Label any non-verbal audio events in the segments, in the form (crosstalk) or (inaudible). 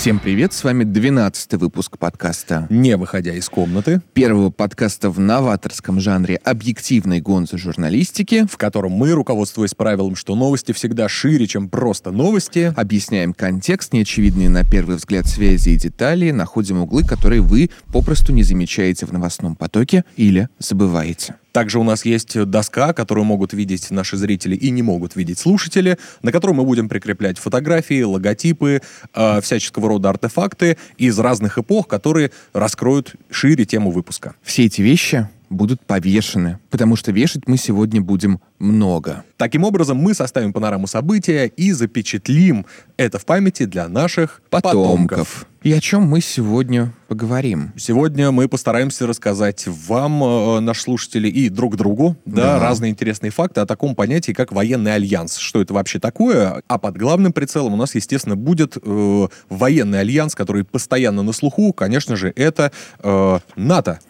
Всем привет, с вами 12 выпуск подкаста. Не выходя из комнаты, Первого подкаста в новаторском жанре объективной гонзы журналистики. в котором мы, руководствуясь правилом, что новости всегда шире, чем просто новости, Объясняем контекст, неочевидные на первый взгляд связи и детали, находим углы, которые вы попросту не замечаете в новостном потоке или забываете. Также у нас есть доска, которую могут видеть наши зрители и не могут видеть слушатели, на которой мы будем прикреплять фотографии, логотипы, э, всяческого рода артефакты из разных эпох, которые раскроют шире тему выпуска. Все эти вещи будут повешены, потому что вешать мы сегодня будем много. Таким образом, мы составим панораму события и запечатлим это в памяти для наших потомков. И о чем мы сегодня поговорим? Сегодня мы постараемся рассказать вам, э, наши слушатели, и друг другу, да, Да. разные интересные факты о таком понятии, как военный альянс. Что это вообще такое? А под главным прицелом у нас, естественно, будет э, военный альянс, который постоянно на слуху. Конечно же, это э, НАТО.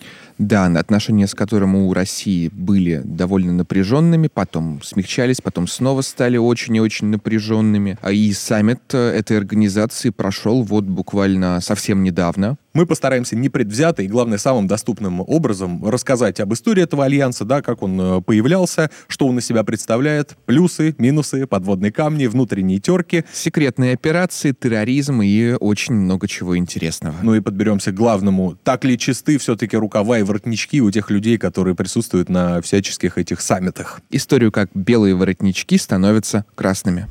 Да, отношения с которым у России были довольно напряженными, потом смягчались, потом снова стали очень и очень напряженными. А И саммит э, этой организации прошел вот буквально совсем недавно. Мы постараемся непредвзято и, главное, самым доступным образом рассказать об истории этого альянса, да, как он э, появлялся, что он из себя представляет, плюсы, минусы, подводные камни, внутренние терки. Секретные операции, терроризм и очень много чего интересного. Ну и подберемся к главному. Так ли чисты все-таки рукава и воротнички у тех людей, которые присутствуют на всяческих этих саммитах? Историю, как белые воротнички становятся красными.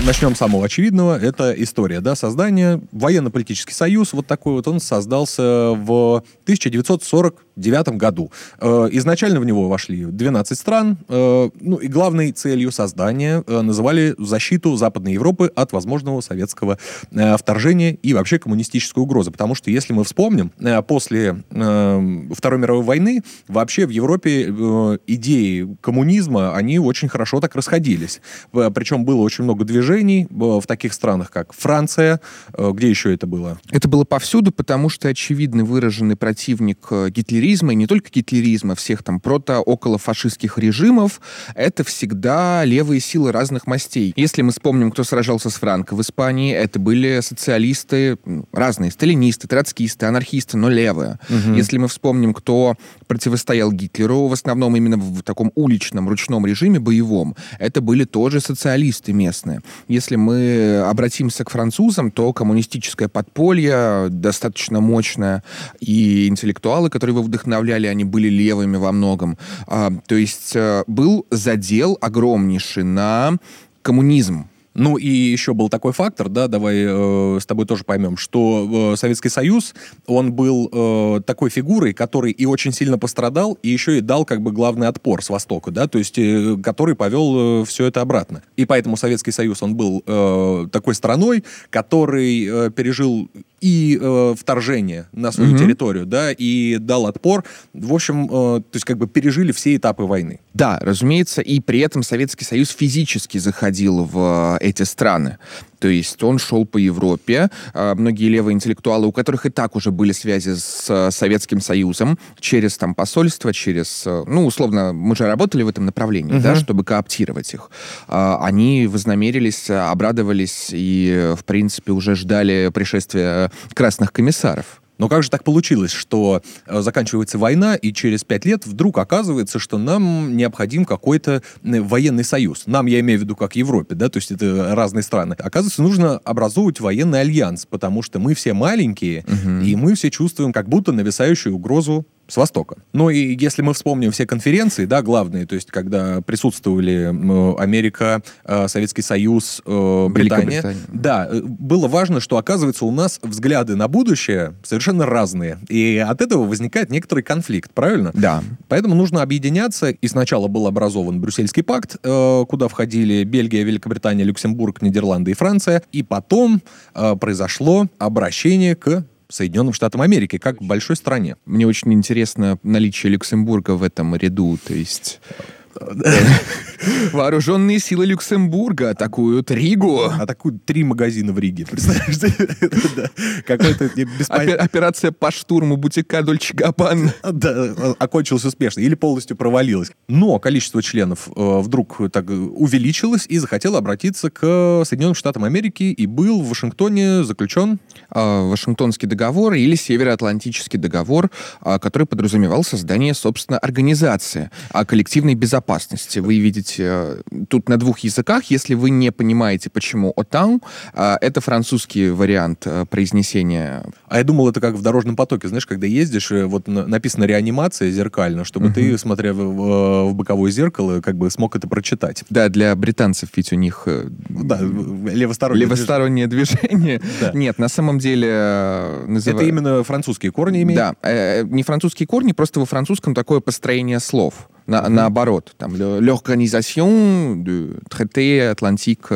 Начнем с самого очевидного. Это история, да, создания. Военно-политический союз, вот такой вот, он создался в 1949 году. Э, Изначально в него вошли 12 стран. Э, Ну и главной целью создания э, называли защиту Западной Европы от возможного советского вторжения и вообще коммунистической угрозы. Потому что, если мы вспомним, после Второй мировой войны вообще в Европе идеи коммунизма, они очень хорошо так расходились. Причем было очень много движений э, в таких странах, как Франция, э, где еще это было? Это было повсюду, потому что очевидный выраженный противник э, гитлеризма, и не только гитлеризма, всех там прото-околофашистских режимов, это всегда левые силы разных мастей. Если мы вспомним, кто сражался с Франко в Испании, это были социалисты, разные, сталинисты, троцкисты, анархисты, но левые. Если мы вспомним, кто противостоял Гитлеру, в основном именно в таком уличном, ручном режиме, боевом, это были тоже социалисты местные. Если мы обратимся к французам, то коммунистическое подполье достаточно мощное, и интеллектуалы, которые его вдохновляли, они были левыми во многом. А, то есть э, был задел огромнейший на коммунизм. Ну и еще был такой фактор, да, давай э, с тобой тоже поймем, что э, Советский Союз, он был э, такой фигурой, который и очень сильно пострадал, и еще и дал как бы главный отпор с Востока, да, то есть э, который повел все это обратно. И поэтому Советский Союз, он был э, такой страной, который э, пережил и э, вторжение на свою Мгм. территорию, да, и дал отпор. В общем, э, то есть как бы пережили все этапы войны. Да, разумеется, и при этом Советский Союз физически заходил в э, эти страны. То есть он шел по Европе. А, Многие левые интеллектуалы, у которых и так уже были связи с э, Советским Союзом, через там посольство, через, э, ну, условно, мы же работали в этом направлении, да, Мгм. чтобы кооптировать их. А, Они вознамерились, обрадовались и, в принципе, уже ждали пришествия красных комиссаров. Но как же так получилось, что э, заканчивается война, и через пять лет вдруг оказывается, что нам необходим какой-то военный союз. Нам, я имею в виду, как Европе, да, то есть это разные страны. Оказывается, нужно образовывать военный альянс, потому что мы все маленькие, и мы все чувствуем как будто нависающую угрозу с Востока. Ну и если мы вспомним все конференции, да, главные, то есть когда присутствовали Америка, э, Советский Союз, э, Британия, да, э, было важно, что оказывается у нас взгляды на будущее совершенно разные, и от этого возникает некоторый конфликт, правильно? Да. Поэтому нужно объединяться, и сначала был образован Брюссельский пакт, куда входили Бельгия, Великобритания, Люксембург, Нидерланды и Франция, и потом произошло обращение к Соединенным Штатам Америки, как большой стране. Мне очень интересно наличие Люксембурга в этом ряду. То есть (laughs) Вооруженные силы Люксембурга атакуют Ригу. Атакуют три магазина в Риге. Представляешь? (laughs) Какой-то Операция по штурму бутика Дольче Габбана. Да, окончилась успешно или полностью провалилась. Но количество членов э, вдруг так увеличилось и захотело обратиться к Соединенным Штатам Америки и был в Вашингтоне заключен а, Вашингтонский договор или Североатлантический договор, а, который подразумевал создание, собственно, организации коллективной безопасности. Вы видите э, тут на двух языках. Если вы не понимаете, почему ОТАН, а, это французский вариант э, произнесения. А я думал, это как в дорожном потоке, знаешь, когда ездишь, э, вот написано реанимация зеркально, чтобы угу. ты, смотря в, в боковое зеркало, как бы смог это прочитать. Да, для британцев ведь у них да, левостороннее, левостороннее движение. движение. (laughs) Да. Нет, на самом деле... Назыв... Это именно французские корни имеют? Да, не французские корни, просто во французском такое построение слов. На. Наоборот, там, l'organisation de traité Atlantique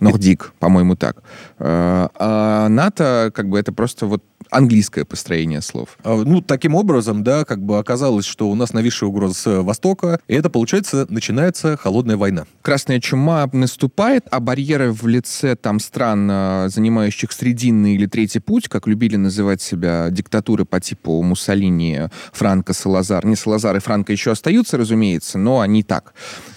Нордик, по-моему, так. Э, а НАТО, как бы, это просто вот английское построение слов. А, ну, таким образом, да, как бы оказалось, что у нас нависшая угроза с Востока, и это, получается, начинается холодная война. Красная чума наступает, а барьеры в лице там стран, а, занимающих срединный или третий путь, как любили называть себя диктатуры по типу Муссолини, Франко, Салазар. Не Салазар и Франко еще остаются, разумеется, но они так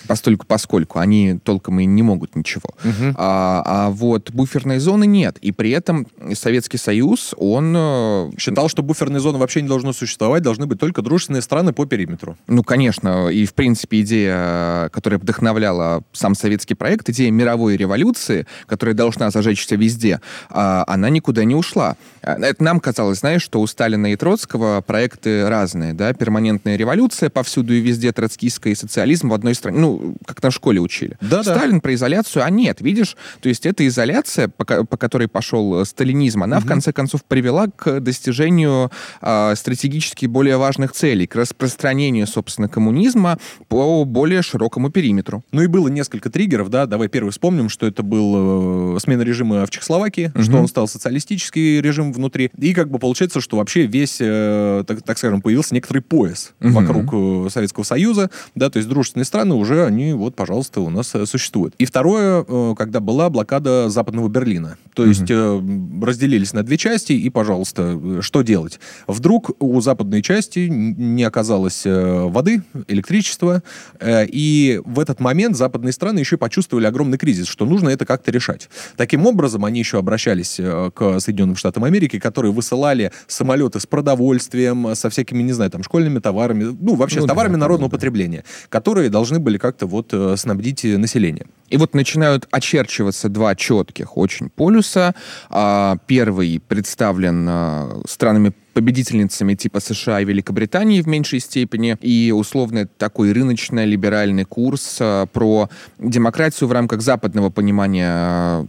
постольку поскольку они толком и не могут ничего. Угу. А, а вот буферной зоны нет. И при этом Советский Союз, он Э, считал, что буферной зоны вообще не должно существовать, должны быть только дружественные страны по периметру. Ну, конечно. И, в принципе, идея, которая вдохновляла сам советский проект, идея мировой революции, которая должна зажечься везде, а, она никуда не ушла. А, это нам казалось, знаешь, что у Сталина и Троцкого проекты разные, да, перманентная революция повсюду и везде, троцкистская и социализм в одной стране, ну, как на школе учили. Да, Сталин да. про изоляцию, а нет, видишь, то есть эта изоляция, по, по которой пошел сталинизм, она, угу. в конце концов, привела к достижению э, стратегически более важных целей, к распространению, собственно, коммунизма по более широкому периметру. Ну и было несколько триггеров, да, давай первый вспомним, что это был э, смена режима в Чехословакии, угу. что он стал социалистический режим внутри, и как бы получается, что вообще весь, э, так, так скажем, появился некоторый пояс угу. вокруг э, Советского Союза, да, то есть дружественные страны уже, они вот, пожалуйста, у нас э, существуют. И второе, э, когда была блокада Западного Берлина, то угу. есть э, разделились на две части, и, пожалуйста, что делать? Вдруг у западной части не оказалось э, воды, электричества, и в этот момент западные страны еще почувствовали огромный кризис, что нужно это как-то решать. Таким образом, они еще обращались к Соединенным Штатам Америки, которые высылали самолеты с продовольствием, со всякими, не знаю, там, школьными товарами, ну, вообще ну, с товарами да, народного да. потребления, которые должны были как-то вот снабдить население. И вот начинают очерчиваться два четких очень полюса. А, первый представлен странами победительницами типа США и Великобритании в меньшей степени, и условно такой рыночно-либеральный курс про демократию в рамках западного понимания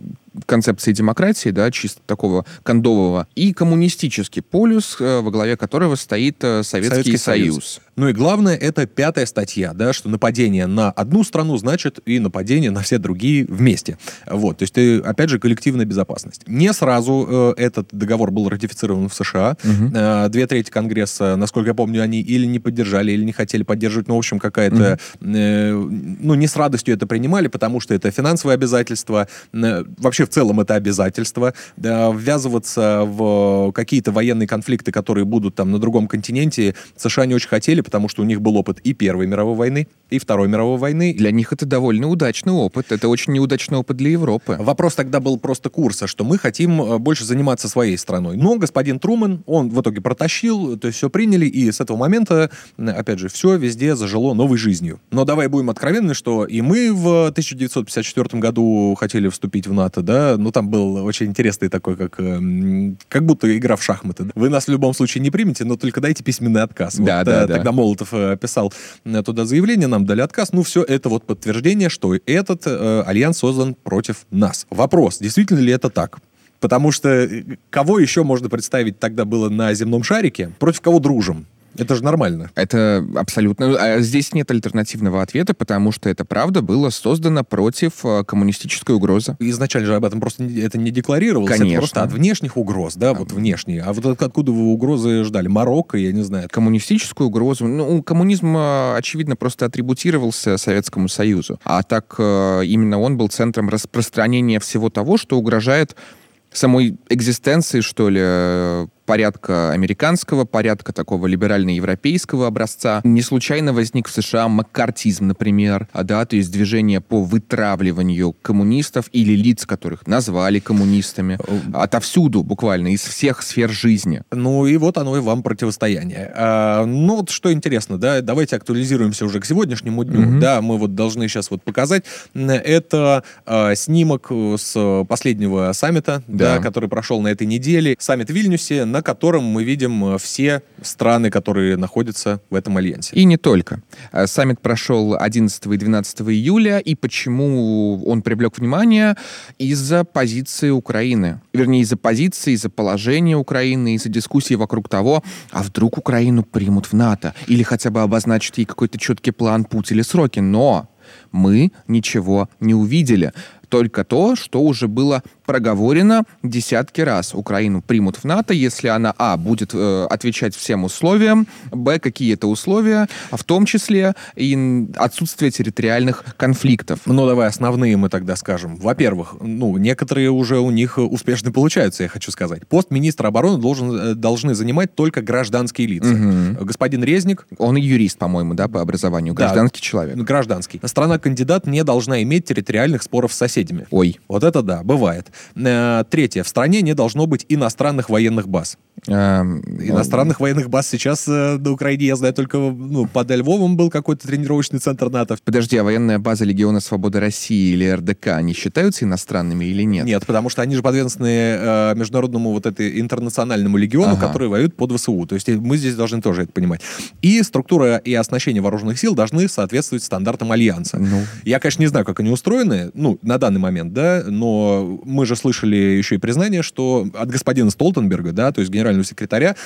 концепции демократии, да, чисто такого кондового, и коммунистический полюс, э, во главе которого стоит э, Советский, Советский Союз. Союз. Ну и главное, это пятая статья, да, что нападение на одну страну значит и нападение на все другие вместе. Вот, то есть, э, опять же, коллективная безопасность. Не сразу э, этот договор был ратифицирован в США. Угу. Э, две трети Конгресса, насколько я помню, они или не поддержали, или не хотели поддерживать. Ну, в общем, какая-то... Угу. Э, ну, не с радостью это принимали, потому что это финансовое обязательство. Э, вообще, в целом, это обязательство. Э, ввязываться в какие-то военные конфликты, которые будут там на другом континенте, США не очень хотели, потому что у них был опыт и Первой мировой войны, и Второй мировой войны. Для них это довольно удачный опыт. Это очень неудачный опыт для Европы. Вопрос тогда был просто курса, что мы хотим э, больше заниматься своей страной. Но господин Трумэн, он в итоге протащил, то есть все приняли, и с этого момента, опять же, все везде зажило новой жизнью. Но давай будем откровенны, что и мы в 1954 году хотели вступить в НАТО, да, ну там был очень интересный такой, как, эм, как будто игра в шахматы. Вы нас в любом случае не примете, но только дайте письменный отказ. Да, вот, да, э, да. Тогда Молотов э, писал э, туда заявление, нам дали отказ. Ну, все это вот подтверждение, что этот э, альянс создан против нас. Вопрос, действительно ли это так? Потому что кого еще можно представить тогда было на земном шарике? Против кого дружим? Это же нормально. Это абсолютно... А здесь нет альтернативного ответа, потому что это, правда, было создано против э, коммунистической угрозы. Изначально же об этом просто это не декларировалось. Конечно. Это просто от внешних угроз, да, вот внешние. А вот откуда вы угрозы ждали? Марокко, я не знаю. Коммунистическую угрозу... Ну, коммунизм, э, очевидно, просто атрибутировался Советскому Союзу. А так именно он был центром распространения всего того, что угрожает самой экзистенции, что ли, порядка американского, порядка такого либерально-европейского образца. Не случайно возник в США маккартизм, например, а, да, то есть движение по вытравливанию коммунистов или лиц, которых назвали коммунистами. Отовсюду, буквально, из всех сфер жизни. Ну и вот оно и вам противостояние. А, ну вот что интересно, да, давайте актуализируемся уже к сегодняшнему дню. Mm-hmm. Да, мы вот должны сейчас вот показать. Это а, снимок с последнего саммита, да. да, который прошел на этой неделе. Саммит в Вильнюсе, на на котором мы видим э, все страны, которые находятся в этом альянсе. И не только. Э, саммит прошел 11 и 12 июля, и почему он привлек внимание? Из-за позиции Украины. Вернее, из-за позиции, из-за положения Украины, из-за дискуссии вокруг того, а вдруг Украину примут в НАТО? Или хотя бы обозначат ей какой-то четкий план, путь или сроки. Но мы ничего не увидели только то, что уже было проговорено десятки раз. Украину примут в НАТО, если она, а, будет э, отвечать всем условиям, б, какие это условия, а в том числе и отсутствие территориальных конфликтов. Ну, давай основные мы тогда скажем. Во-первых, ну, некоторые уже у них успешно получаются, я хочу сказать. Пост министра обороны должен, э, должны занимать только гражданские лица. Угу. Господин Резник... Он юрист, по-моему, да, по образованию, гражданский да, человек. Гражданский. Страна-кандидат не должна иметь территориальных споров с соседями. Ой. Вот это да, бывает. Э, третье. В стране не должно быть иностранных военных баз. Эм, Иностранных военных баз сейчас э, на Украине, я знаю, только ну, под Львовом был какой-то тренировочный центр НАТО. Подожди, а военная база Легиона Свободы России или РДК, они считаются иностранными или нет? Нет, потому что они же подвержены э, международному вот этой интернациональному легиону, ага. который воюет под ВСУ. То есть мы здесь должны тоже это понимать. И структура и оснащение вооруженных сил должны соответствовать стандартам Альянса. Ну. Я, конечно, не знаю, как они устроены, ну, на данный момент, да, но мы же слышали еще и признание, что от господина Столтенберга, да, то есть генерального секретаря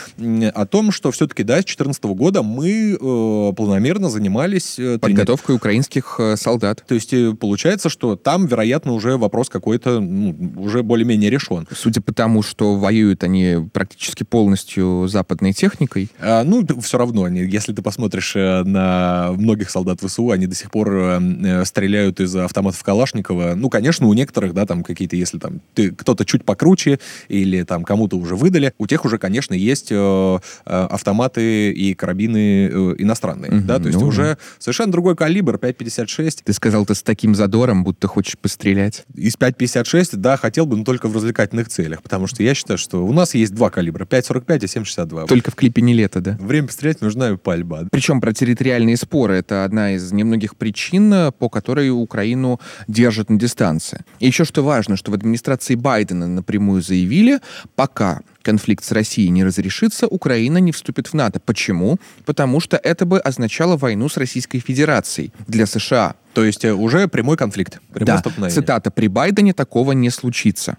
о том, что все-таки, да, с 2014 года мы э, планомерно занимались... Э, Подготовкой украинских э, солдат. То есть э, получается, что там, вероятно, уже вопрос какой-то ну, уже более-менее решен. Судя по тому, что воюют они практически полностью западной техникой. А, ну, все равно, они, если ты посмотришь на многих солдат ВСУ, они до сих пор стреляют из автоматов Калашникова. Ну, конечно, у некоторых, да, там какие-то, если там ты кто-то чуть покруче или там кому-то уже выдали, у тех уже конечно, есть э, э, автоматы и карабины э, иностранные, угу, да, то есть ну, уже совершенно другой калибр, 5.56. Ты сказал, ты с таким задором, будто хочешь пострелять. Из 5.56, да, хотел бы, но только в развлекательных целях, потому что я считаю, что у нас есть два калибра, 5.45 и 7.62. Только в клипе не лето, да? Время пострелять нужна пальба. Причем про территориальные споры это одна из немногих причин, по которой Украину держат на дистанции. И еще что важно, что в администрации Байдена напрямую заявили, пока конфликт с Россией не разрешится, Украина не вступит в НАТО. Почему? Потому что это бы означало войну с Российской Федерацией для США. То есть э, уже прямой конфликт. Да, цитата, при Байдене такого не случится.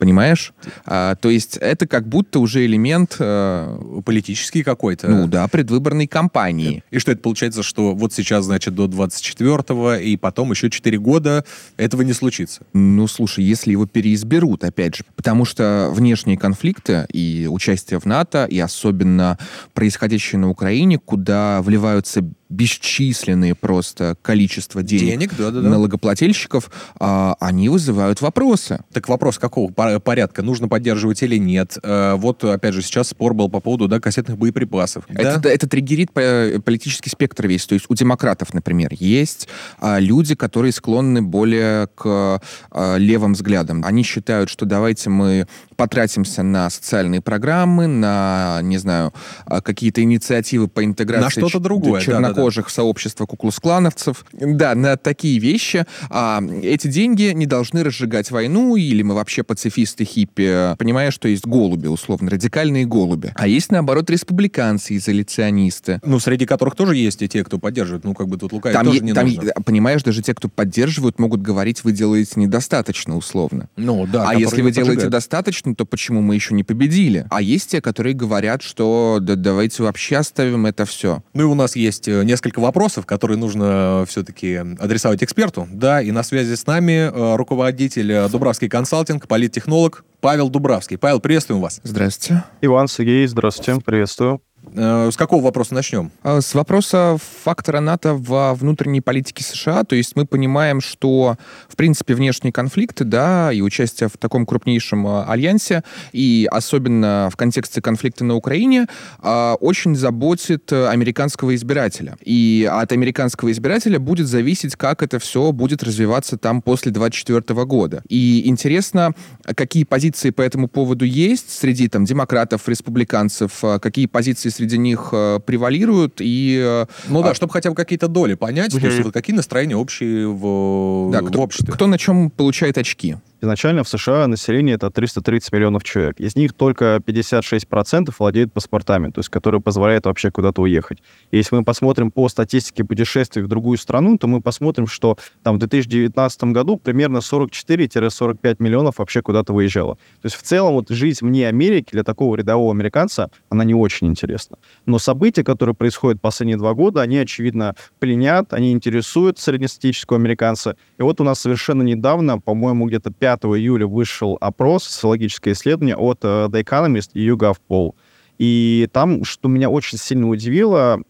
Понимаешь? А, то есть это как будто уже элемент... Э, Политический какой-то. Ну да, предвыборной кампании. И что это получается, что вот сейчас, значит, до 24-го, и потом еще 4 года этого не случится? Ну, слушай, если его переизберут, опять же, потому что внешние конфликты и участие в НАТО, и особенно происходящее на Украине, куда вливаются бесчисленные просто количество денег, денег да, да, да. налогоплательщиков, а, они вызывают вопросы. Так вопрос какого порядка? Нужно поддерживать или нет? А, вот, опять же, сейчас спор был по поводу да, кассетных боеприпасов. Это, да? это триггерит политический спектр весь. То есть у демократов, например, есть а, люди, которые склонны более к а, левым взглядам. Они считают, что давайте мы потратимся на социальные программы, на, не знаю, а, какие-то инициативы по интеграции на что-то другое, чернокожих вхожих в сообщество куклус-клановцев. Да, на такие вещи. А, эти деньги не должны разжигать войну, или мы вообще пацифисты, хиппи, понимая, что есть голуби, условно, радикальные голуби. А есть, наоборот, республиканцы, изоляционисты. Ну, среди которых тоже есть и те, кто поддерживает. Ну, как бы тут лукавить Там, тоже е- не там, нужно. понимаешь, даже те, кто поддерживают, могут говорить, вы делаете недостаточно, условно. Ну, да. а если вы делаете поджигают. достаточно, то почему мы еще не победили? А есть те, которые говорят, что да, давайте вообще оставим это все. Ну и у нас есть э, несколько вопросов, которые нужно все-таки адресовать эксперту. Да, и на связи с нами э, руководитель э, Дубравский консалтинг, политтехнолог Павел Дубравский. Павел, приветствуем вас. Здравствуйте. Иван, Сергей, здравствуйте, приветствую. Э, С какого вопроса начнем? А, С вопроса фактора НАТО во внутренней политике США, то есть мы понимаем, что, в принципе, внешние конфликты, да, и участие в таком крупнейшем а, альянсе, и особенно в контексте конфликта на Украине, очень заботит э, американского избирателя. И от американского избирателя будет зависеть, как это все будет развиваться там после 2024 года. И интересно, какие позиции по этому поводу есть среди там демократов, республиканцев, какие позиции среди них э, превалируют, и э, Ну да, А- чтобы хотя бы какие-то доли понять, то есть вот какие настроения общие в, да, в кто, обществе. кто на чем получает очки. Изначально в США население это 330 миллионов человек. Из них только 56% владеют паспортами, то есть которые позволяют вообще куда-то уехать. И если мы посмотрим по статистике путешествий в другую страну, то мы посмотрим, что там в 2019 году примерно 44-45 миллионов вообще куда-то выезжало. То есть в целом вот жизнь вне Америки для такого рядового американца, она не очень интересна. Но события, которые происходят последние два года, они, очевидно, пленят, они интересуют среднестатистического американца. И вот у нас совершенно недавно, по-моему, где-то 5 июля вышел опрос, социологическое исследование от э, The Economist и YouGov Poll. И там, что меня очень сильно удивило,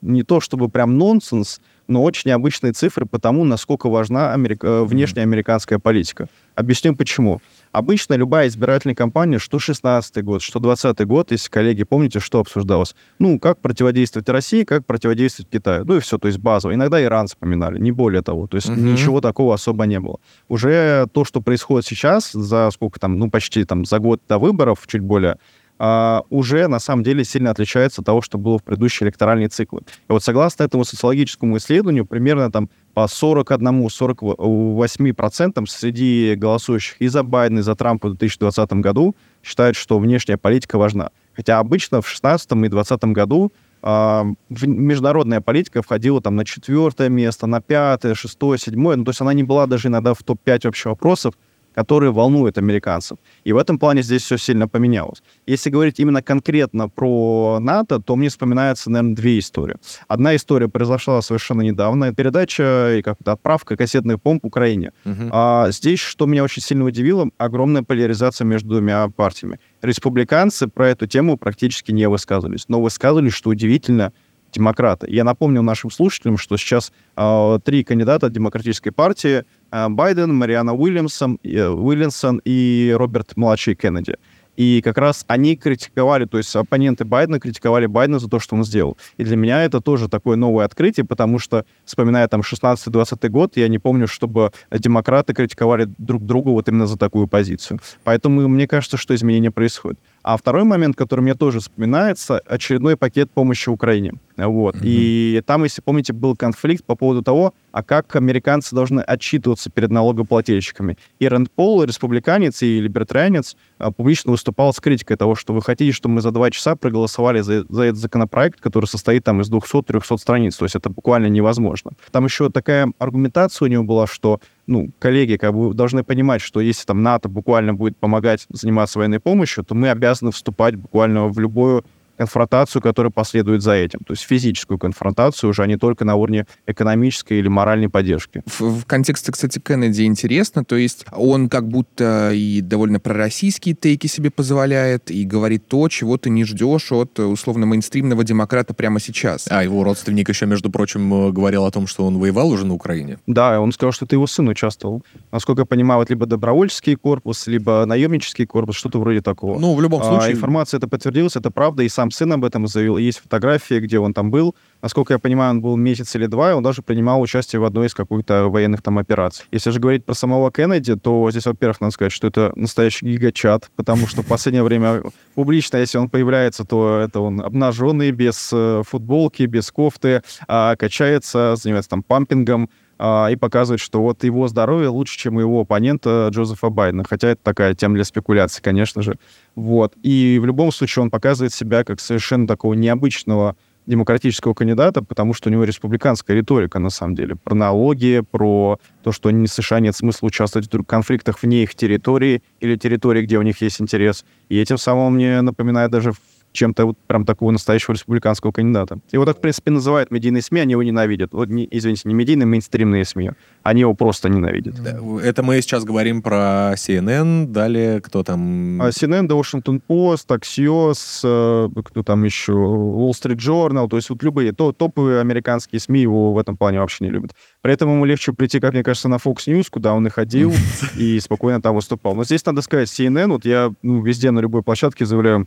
не то чтобы прям нонсенс, но очень необычные цифры по тому, насколько важна америк- э, внешняя американская политика. Объясню почему. Обычно любая избирательная кампания, что 16 год, что 20 год, если, коллеги, помните, что обсуждалось? Ну, как противодействовать России, как противодействовать Китаю. Ну и все, то есть базово. Иногда Иран вспоминали, не более того. То есть Мгм. ничего такого особо не было. Уже то, что происходит сейчас, за сколько там, ну, почти там за год до выборов, чуть более, уже на самом деле сильно отличается от того, что было в предыдущие электоральные циклы. И вот согласно этому социологическому исследованию, примерно там по 41-48% среди голосующих и за Байдена, и за Трампа в 2020 году считают, что внешняя политика важна. Хотя обычно в 2016 и 2020 году а, в- международная политика входила там на четвертое место, на пятое, шестое, седьмое. Ну, то есть она не была даже иногда в топ-5 вообще вопросов, которые волнуют американцев. И в этом плане здесь все сильно поменялось. Если говорить именно конкретно про НАТО, то мне вспоминается, наверное, две истории. Одна история произошла совершенно недавно. Передача и как-то отправка кассетных бомб Украине. Мгм. А здесь, что меня очень сильно удивило, огромная поляризация между двумя партиями. Республиканцы про эту тему практически не высказывались, но высказывались, что удивительно, демократы. Я напомню нашим слушателям, что сейчас а, три кандидата от демократической партии Байден, Мариана Уильямсон, э, Уильямсон и Роберт младший Кеннеди. И как раз они критиковали, то есть оппоненты Байдена критиковали Байдена за то, что он сделал. И для меня это тоже такое новое открытие, потому что, вспоминая там 16-20 год, я не помню, чтобы демократы критиковали друг друга вот именно за такую позицию. Поэтому мне кажется, что изменения происходят. А второй момент, который мне тоже вспоминается, очередной пакет помощи Украине. Вот. Мгм. И там, если помните, был конфликт по поводу того, а как американцы должны отчитываться перед налогоплательщиками. И Рэнд Пол, республиканец и либертарианец, а, публично выступал с критикой того, что вы хотите, чтобы мы за два часа проголосовали за, за этот законопроект, который состоит там из 200-300 страниц. То есть это буквально невозможно. Там еще такая аргументация у него была, что ну, коллеги как бы должны понимать, что если там НАТО буквально будет помогать заниматься военной помощью, то мы обязаны вступать буквально в любую конфронтацию, которая последует за этим. То есть физическую конфронтацию уже, а не только на уровне экономической или моральной поддержки. В, в контексте, кстати, Кеннеди интересно, то есть он как будто и довольно пророссийские тейки себе позволяет, и говорит то, чего ты не ждешь от, э, условно, мейнстримного демократа прямо сейчас. А его родственник еще, между прочим, э, говорил о том, что он воевал уже на Украине. Да, он сказал, что это его сын участвовал. Насколько я понимаю, вот либо добровольческий корпус, либо наемнический корпус, что-то вроде такого. Ну, в любом А, случае... информация это подтвердилась, это правда, и сам сам сын об этом заявил. Есть фотографии, где он там был. Насколько я понимаю, он был месяц или два, и он даже принимал участие в одной из каких-то военных там операций. Если же говорить про самого Кеннеди, то здесь, во-первых, надо сказать, что это настоящий гигачат, потому что в последнее время публично, если он появляется, то это он обнаженный, без э, футболки, без кофты, а качается, занимается там пампингом, и показывает, что вот его здоровье лучше, чем у его оппонента Джозефа Байдена. Хотя это такая тема для спекуляций, конечно же. Вот. И в любом случае он показывает себя как совершенно такого необычного демократического кандидата, потому что у него республиканская риторика, на самом деле, про налоги, про то, что они США нет смысла участвовать в конфликтах вне их территории или территории, где у них есть интерес. И этим самым мне напоминает даже чем-то вот прям такого настоящего республиканского кандидата. Его так, в принципе, называют медийные СМИ, они его ненавидят. Вот, не, извините, не медийные, мейнстримные СМИ. Они его просто ненавидят. Это мы сейчас говорим про CNN, далее кто там? А CNN, The Washington Post, Axios, э, кто там еще, Wall Street Journal, то есть вот любые то, топовые американские СМИ его в этом плане вообще не любят. При этом ему легче прийти, как мне кажется, на Fox News, куда он и ходил, (laughs) и спокойно там выступал. Но здесь надо сказать, CNN, вот я ну, везде на любой площадке заявляю,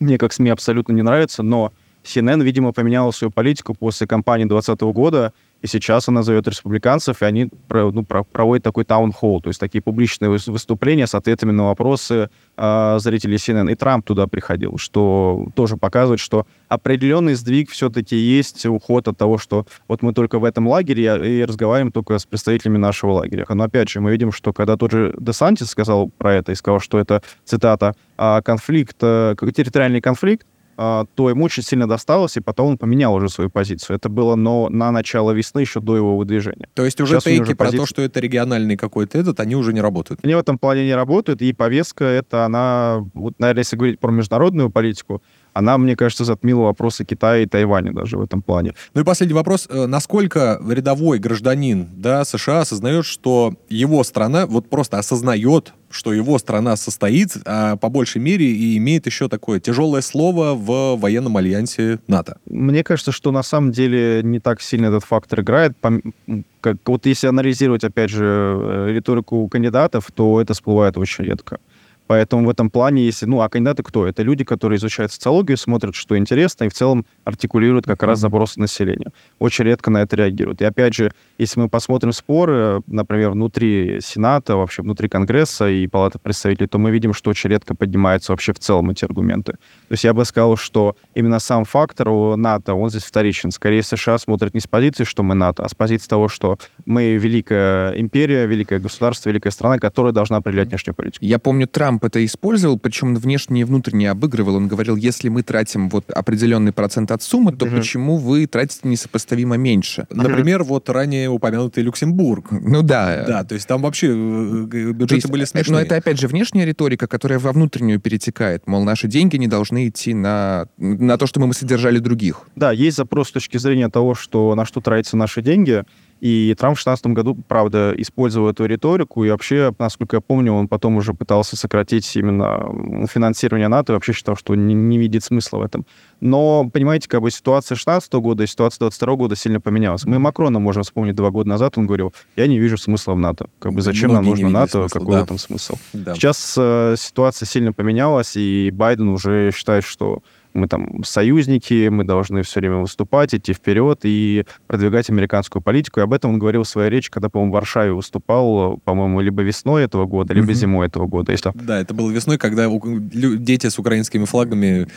мне как СМИ абсолютно не нравится, но CNN, видимо, поменяла свою политику после кампании 2020 года, и сейчас она зовет республиканцев, и они ну, проводят такой таун-холл, то есть такие публичные выступления с ответами на вопросы э, зрителей CNN. И Трамп туда приходил, что тоже показывает, что определенный сдвиг все-таки есть, уход от того, что вот мы только в этом лагере и разговариваем только с представителями нашего лагеря. Но опять же, мы видим, что когда тот же Десантис сказал про это и сказал, что это, цитата, «А, конфликт, э, территориальный конфликт, а, то ему очень сильно досталось, и потом он поменял уже свою позицию. Это было но на начало весны, еще до его выдвижения. То есть уже Сейчас тейки уже про позиция... то, что это региональный какой-то этот, они уже не работают? Они в этом плане не работают, и повестка это она, вот, наверное, если говорить про международную политику, она, мне кажется, затмила вопросы Китая и Тайваня даже в этом плане. Ну и последний вопрос. Э, насколько рядовой гражданин да, США осознает, что его страна вот просто осознает, что его страна состоит, а по большей мере и имеет еще такое тяжелое слово в военном альянсе НАТО? Мне кажется, что на самом деле не так сильно этот фактор играет. Как, вот если анализировать, опять же, э, риторику кандидатов, то это всплывает очень редко. Поэтому в этом плане, если... Ну, а кандидаты кто? Это люди, которые изучают социологию, смотрят, что интересно, и в целом артикулируют как раз запросы населения. Очень редко на это реагируют. И опять же, если мы посмотрим споры, например, внутри Сената, вообще внутри Конгресса и Палаты представителей, то мы видим, что очень редко поднимаются вообще в целом эти аргументы. То есть я бы сказал, что именно сам фактор у НАТО, он здесь вторичен. Скорее, США смотрят не с позиции, что мы НАТО, а с позиции того, что мы великая империя, великое государство, великая страна, которая должна определять внешнюю политику. Я помню, Трамп это использовал, причем внешне и внутренне обыгрывал. Он говорил, если мы тратим вот определенный процент от суммы, то uh-huh. почему вы тратите несопоставимо меньше? Например, uh-huh. вот ранее упомянутый Люксембург. Ну да. Да, то есть там вообще э, бюджеты есть, были смешные. Но это опять же внешняя риторика, которая во внутреннюю перетекает. Мол, наши деньги не должны идти на, на то, чтобы мы содержали других. Да, есть запрос с точки зрения того, что на что тратятся наши деньги. И Трамп в 2016 году, правда, использовал эту риторику, и вообще, насколько я помню, он потом уже пытался сократить именно финансирование НАТО, и вообще считал, что не, не видит смысла в этом. Но, понимаете, как бы ситуация 16 года и ситуация 22 года сильно поменялась. Мы Макрона можем вспомнить два года назад, он говорил, я не вижу смысла в НАТО. Как бы зачем Многие нам нужно НАТО, смысла, какой да. в этом смысл? Да. Сейчас э, ситуация сильно поменялась, и Байден уже считает, что мы там союзники, мы должны все время выступать, идти вперед и продвигать американскую политику. И об этом он говорил в своей речи, когда, по-моему, в Варшаве выступал, по-моему, либо весной этого года, либо mm-hmm. зимой этого года. Если... Да, это было весной, когда дети с украинскими флагами,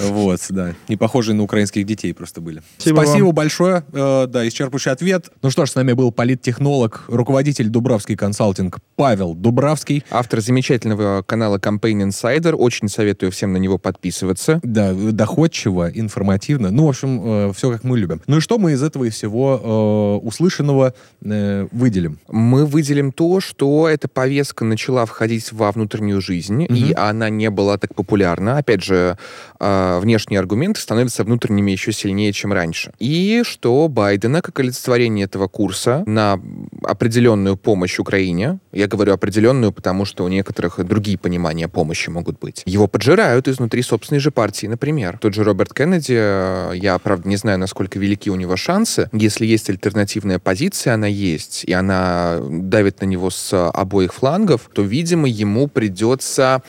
вот, да, не похожие на украинских детей просто были. Спасибо большое, э, да, исчерпывающий ответ. Ну что ж, с нами был политтехнолог, руководитель Дубравский консалтинг Павел Дубравский. Автор замечательного канала Campaign Insider. Очень советую всем на него подписываться. Да, доходчиво, информативно. Ну, в общем, э, все как мы любим. Ну и что мы из этого и всего э, услышанного э, выделим? Мы выделим то, что эта повестка начала входить во внутреннюю жизнь, mm-hmm. и она не была так популярна. Опять же, внешние аргументы становятся внутренними еще сильнее, чем раньше. И что Байдена, как олицетворение этого курса на определенную помощь Украине, я говорю определенную, потому что у некоторых другие понимания помощи могут быть, его поджирают изнутри собственной же партии, например пример. Тот же Роберт Кеннеди, э, я, правда, не знаю, насколько велики у него шансы. Если есть альтернативная позиция, она есть, и она давит на него с обоих флангов, то, видимо, ему придется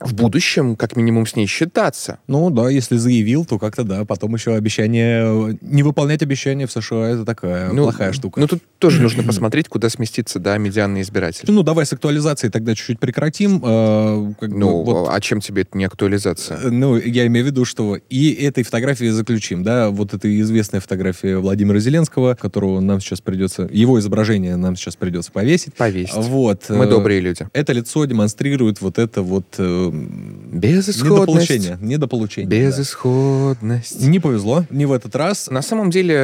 в будущем, как минимум, с ней считаться. Ну да, если заявил, то как-то да. Потом еще обещание... Не выполнять обещания в США — это такая Ну, плохая штука. Ну, тут тоже нужно (clears throat) посмотреть, куда сместится, да, медианный избиратель. Ну, давай с актуализацией тогда чуть-чуть прекратим. э, как бы Ну, вот, а чем тебе это не актуализация? э, ну, я имею в виду, что и этой фотографии заключим, да, вот эта известная фотография Владимира Зеленского, которого нам сейчас придется, его изображение нам сейчас придется повесить. Повесить. Вот. Мы э, добрые люди. Это лицо демонстрирует вот это вот э, Безысходность. недополучение. Недополучение. да. Безысходность. Не повезло, не в этот раз. На самом деле,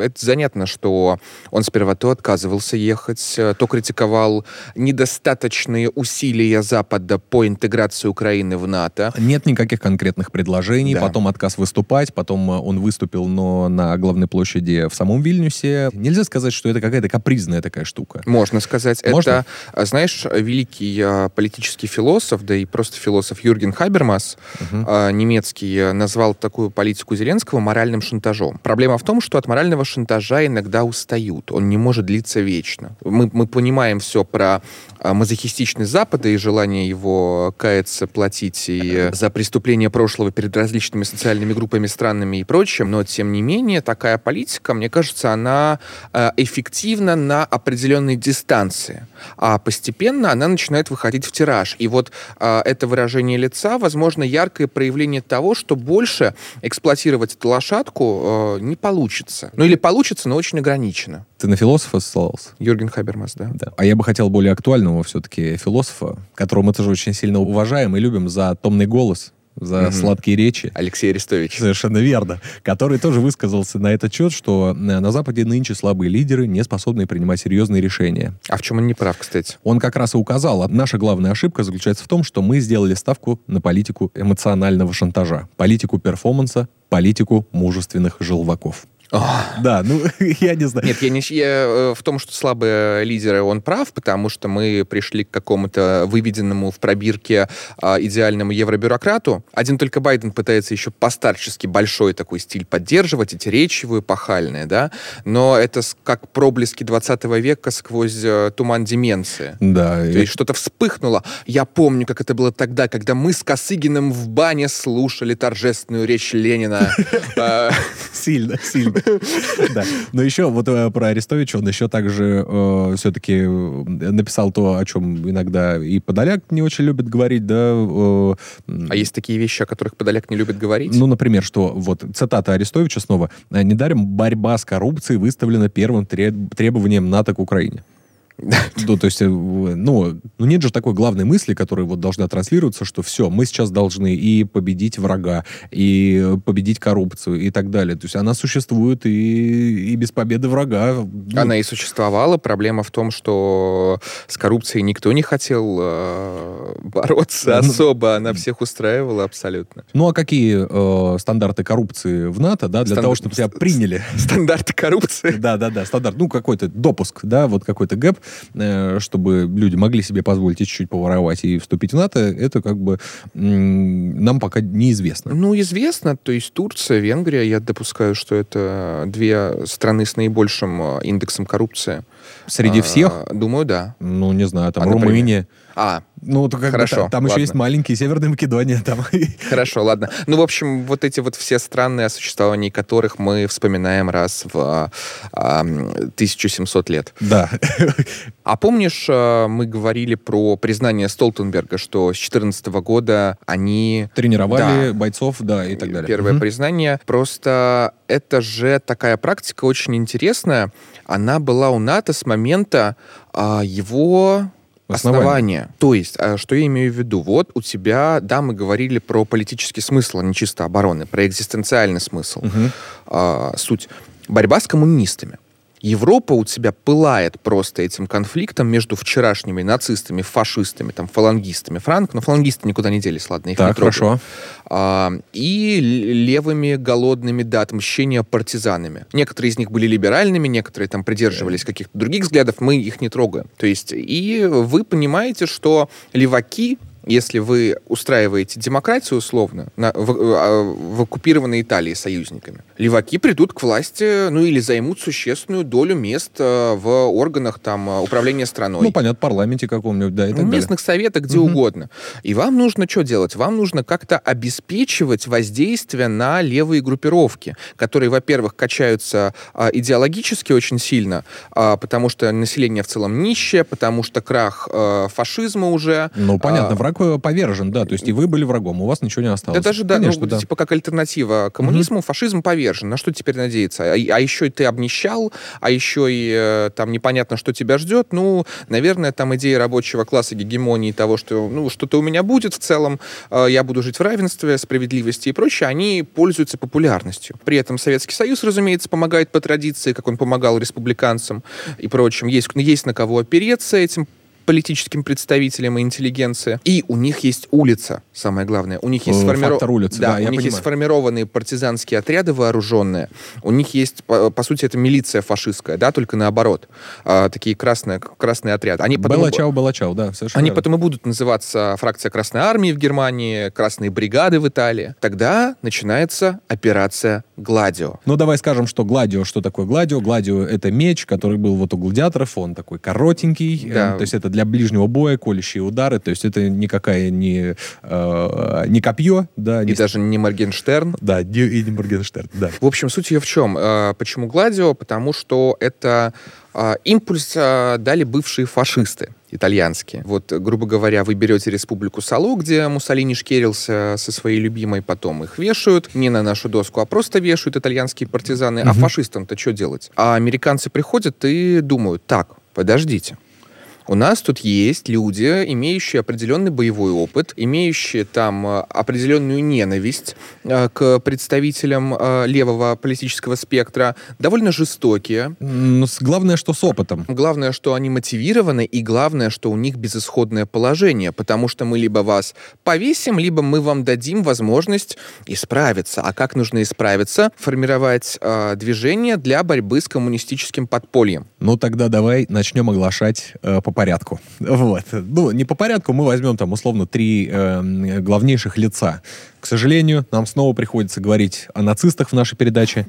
это занятно, что он сперва то отказывался ехать, э, то критиковал недостаточные усилия Запада по интеграции Украины в НАТО. Нет никаких конкретных предложений, Да. потом отказ выступать, потом э, он выступил, но на главной площади в самом Вильнюсе. Нельзя сказать, что это какая-то капризная такая штука. Можно сказать, Можно? это, знаешь, великий политический философ, да и просто философ Юрген Хабермас, а, немецкий, а, назвал такую политику Зеленского моральным шантажом. Проблема в том, что от морального шантажа иногда устают. Он не может длиться вечно. Мы, мы понимаем все про а, мазохистичность Запада и желание его каяться, платить и э, за преступления прошлого перед различными социальными группами, странами и прочим, но тем не менее такая политика, мне кажется, она э, эффективна на определенной дистанции, а постепенно она начинает выходить в тираж. И вот э, это выражение лица, возможно, яркое проявление того, что больше эксплуатировать эту лошадку э, не получится. Ну или получится, но очень ограниченно. Ты на философа ссылался? Юрген Хабермас, да. Да. А я бы хотел более актуального все-таки философа, которого мы тоже очень сильно уважаем и любим за томный голос, за Мгм. сладкие речи. Алексей Арестович. Совершенно верно. Который тоже высказался на этот счет, что э, на Западе нынче слабые лидеры, не способные принимать серьезные решения. А в чем он не прав, кстати? Он как раз и указал, а наша главная ошибка заключается в том, что мы сделали ставку на политику эмоционального шантажа, политику перформанса, политику мужественных желваков. Да, ну, (laughs) я не знаю. Нет, я не я, э, в том, что слабые лидеры, он прав, потому что мы пришли к какому-то выведенному в пробирке а, идеальному евробюрократу. Один только Байден пытается еще постарчески большой такой стиль поддерживать, эти речи его эпохальные, да, но это как проблески 20 века сквозь э, туман деменции. Да, То есть что-то вспыхнуло. Я помню, как это было тогда, когда мы с Косыгиным в бане слушали торжественную речь Ленина. Э, (laughs) Сильно, сильно. (laughs) Да. Но еще вот э, про Арестовича он еще также все-таки написал то, о чем иногда и Подоляк не очень любит говорить, да. э, А есть такие вещи, о которых Подоляк не любит говорить? Ну, например, что вот цитата Арестовича снова. «Э, «Недаром борьба с коррупцией выставлена первым треб- требованием НАТО к Украине». (laughs) Ну, то есть, ну, ну, нет же такой главной мысли, которая вот должна транслироваться, что все, мы сейчас должны и победить врага, и победить коррупцию, и так далее. То есть она существует и, и без победы врага. ну, Она и существовала. Проблема в том, что с коррупцией никто не хотел э, бороться Ну, особо. Она всех устраивала абсолютно. Ну, а какие э, стандарты коррупции в НАТО, да, для того, чтобы тебя приняли? Стандарты коррупции. (laughs) Да, да, да, стандарт. Ну, какой-то допуск, да, вот какой-то гэп, чтобы люди могли себе позволить и чуть-чуть поворовать и вступить в НАТО, это как бы нам пока неизвестно. Ну, известно, то есть Турция, Венгрия, я допускаю, что это две страны с наибольшим э, индексом коррупции. Среди А, всех, Думаю, да. ну, не знаю, там А, например? А, Ну, то как бы Хорошо, та- там еще ладно. есть маленькие Северная Македония. Там. Хорошо, ладно. Ну, в общем, вот эти вот все страны, о существовании которых мы вспоминаем раз в а, а, 1700 лет. Да. А помнишь, э, мы говорили про признание Столтенберга, что с 2014 года они... Тренировали Да. бойцов, да, и так далее. Первое Мгм. признание. Просто это же такая практика очень интересная. Она была у НАТО с момента а, его Основания. основания. То есть, а, что я имею в виду? Вот у тебя, да, мы говорили про политический смысл, а не чисто обороны, про экзистенциальный смысл. Мгм. А, суть. Борьба с коммунистами. Европа у тебя пылает просто этим конфликтом между вчерашними нацистами, фашистами, там, фалангистами. Франк, но фалангисты никуда не делись, ладно, их не Так, трогаю. хорошо. А, и левыми голодными до отмщения партизанами. Некоторые из них были либеральными, некоторые там придерживались каких-то других взглядов, мы их не трогаем. То есть, и вы понимаете, что леваки если вы устраиваете демократию условно на, в, а, в оккупированной Италии союзниками, леваки придут к власти, ну или займут существенную долю мест э, в органах там управления страной. Ну, понятно, парламенте каком-нибудь, да, и так местных далее. советах, где угу. угодно. И вам нужно что делать? Вам нужно как-то обеспечивать воздействие на левые группировки, которые, во-первых, качаются а, идеологически очень сильно, а, потому что население в целом нищее, потому что крах фашизма уже. Ну, понятно, а, враг повержен, да, то есть и вы были врагом, у вас ничего не осталось. Да даже, да, Конечно, ну, да. типа как альтернатива коммунизму, угу. фашизм повержен. На что теперь надеяться? А, а еще и ты обнищал, а еще и э, там непонятно, что тебя ждет. Ну, наверное, там идея рабочего класса, гегемонии того, что, ну, что-то у меня будет в целом, э, я буду жить в равенстве, справедливости и прочее, они пользуются популярностью. При этом Советский Союз, разумеется, помогает по традиции, как он помогал республиканцам и прочим. Есть, есть на кого опереться этим политическим представителям и интеллигенции. И у них есть улица, самое главное. У них есть, э, сформиров... улицы, да, да, у них есть сформированные партизанские отряды вооруженные. У них есть, по, по сути, это милиция фашистская, да, только наоборот. А, такие красные, красные отряды. Они потом... Белачау, Белачау, да, совершенно Они потом и будут называться фракция Красной Армии в Германии, Красные бригады в Италии. Тогда начинается операция Гладио. Ну, давай скажем, что Гладио, что такое Гладио? Гладио — это меч, который был вот у гладиаторов, он такой коротенький, да. э, то есть это для ближнего боя, колющие удары, то есть это никакая не, э, не копье, да. И не... даже не Моргенштерн. Да, не, и не Моргенштерн, да. В общем, суть ее в чем? Э, почему Гладио? Потому что это э, импульс э, дали бывшие фашисты итальянские. Вот, грубо говоря, вы берете республику Сало, где Муссолини шкерился со своей любимой, потом их вешают, не на нашу доску, а просто вешают итальянские партизаны. Угу. А фашистам-то что делать? А американцы приходят и думают, так, подождите, у нас тут есть люди, имеющие определенный боевой опыт, имеющие там э, определенную ненависть э, к представителям э, левого политического спектра, довольно жестокие. Но главное, что с опытом. Главное, что они мотивированы, и главное, что у них безысходное положение, потому что мы либо вас повесим, либо мы вам дадим возможность исправиться. А как нужно исправиться? Формировать э, движение для борьбы с коммунистическим подпольем. Ну тогда давай начнем оглашать э, по порядку. Вот. Ну, не по порядку, мы возьмем там условно три э, главнейших лица. К сожалению, нам снова приходится говорить о нацистах в нашей передаче.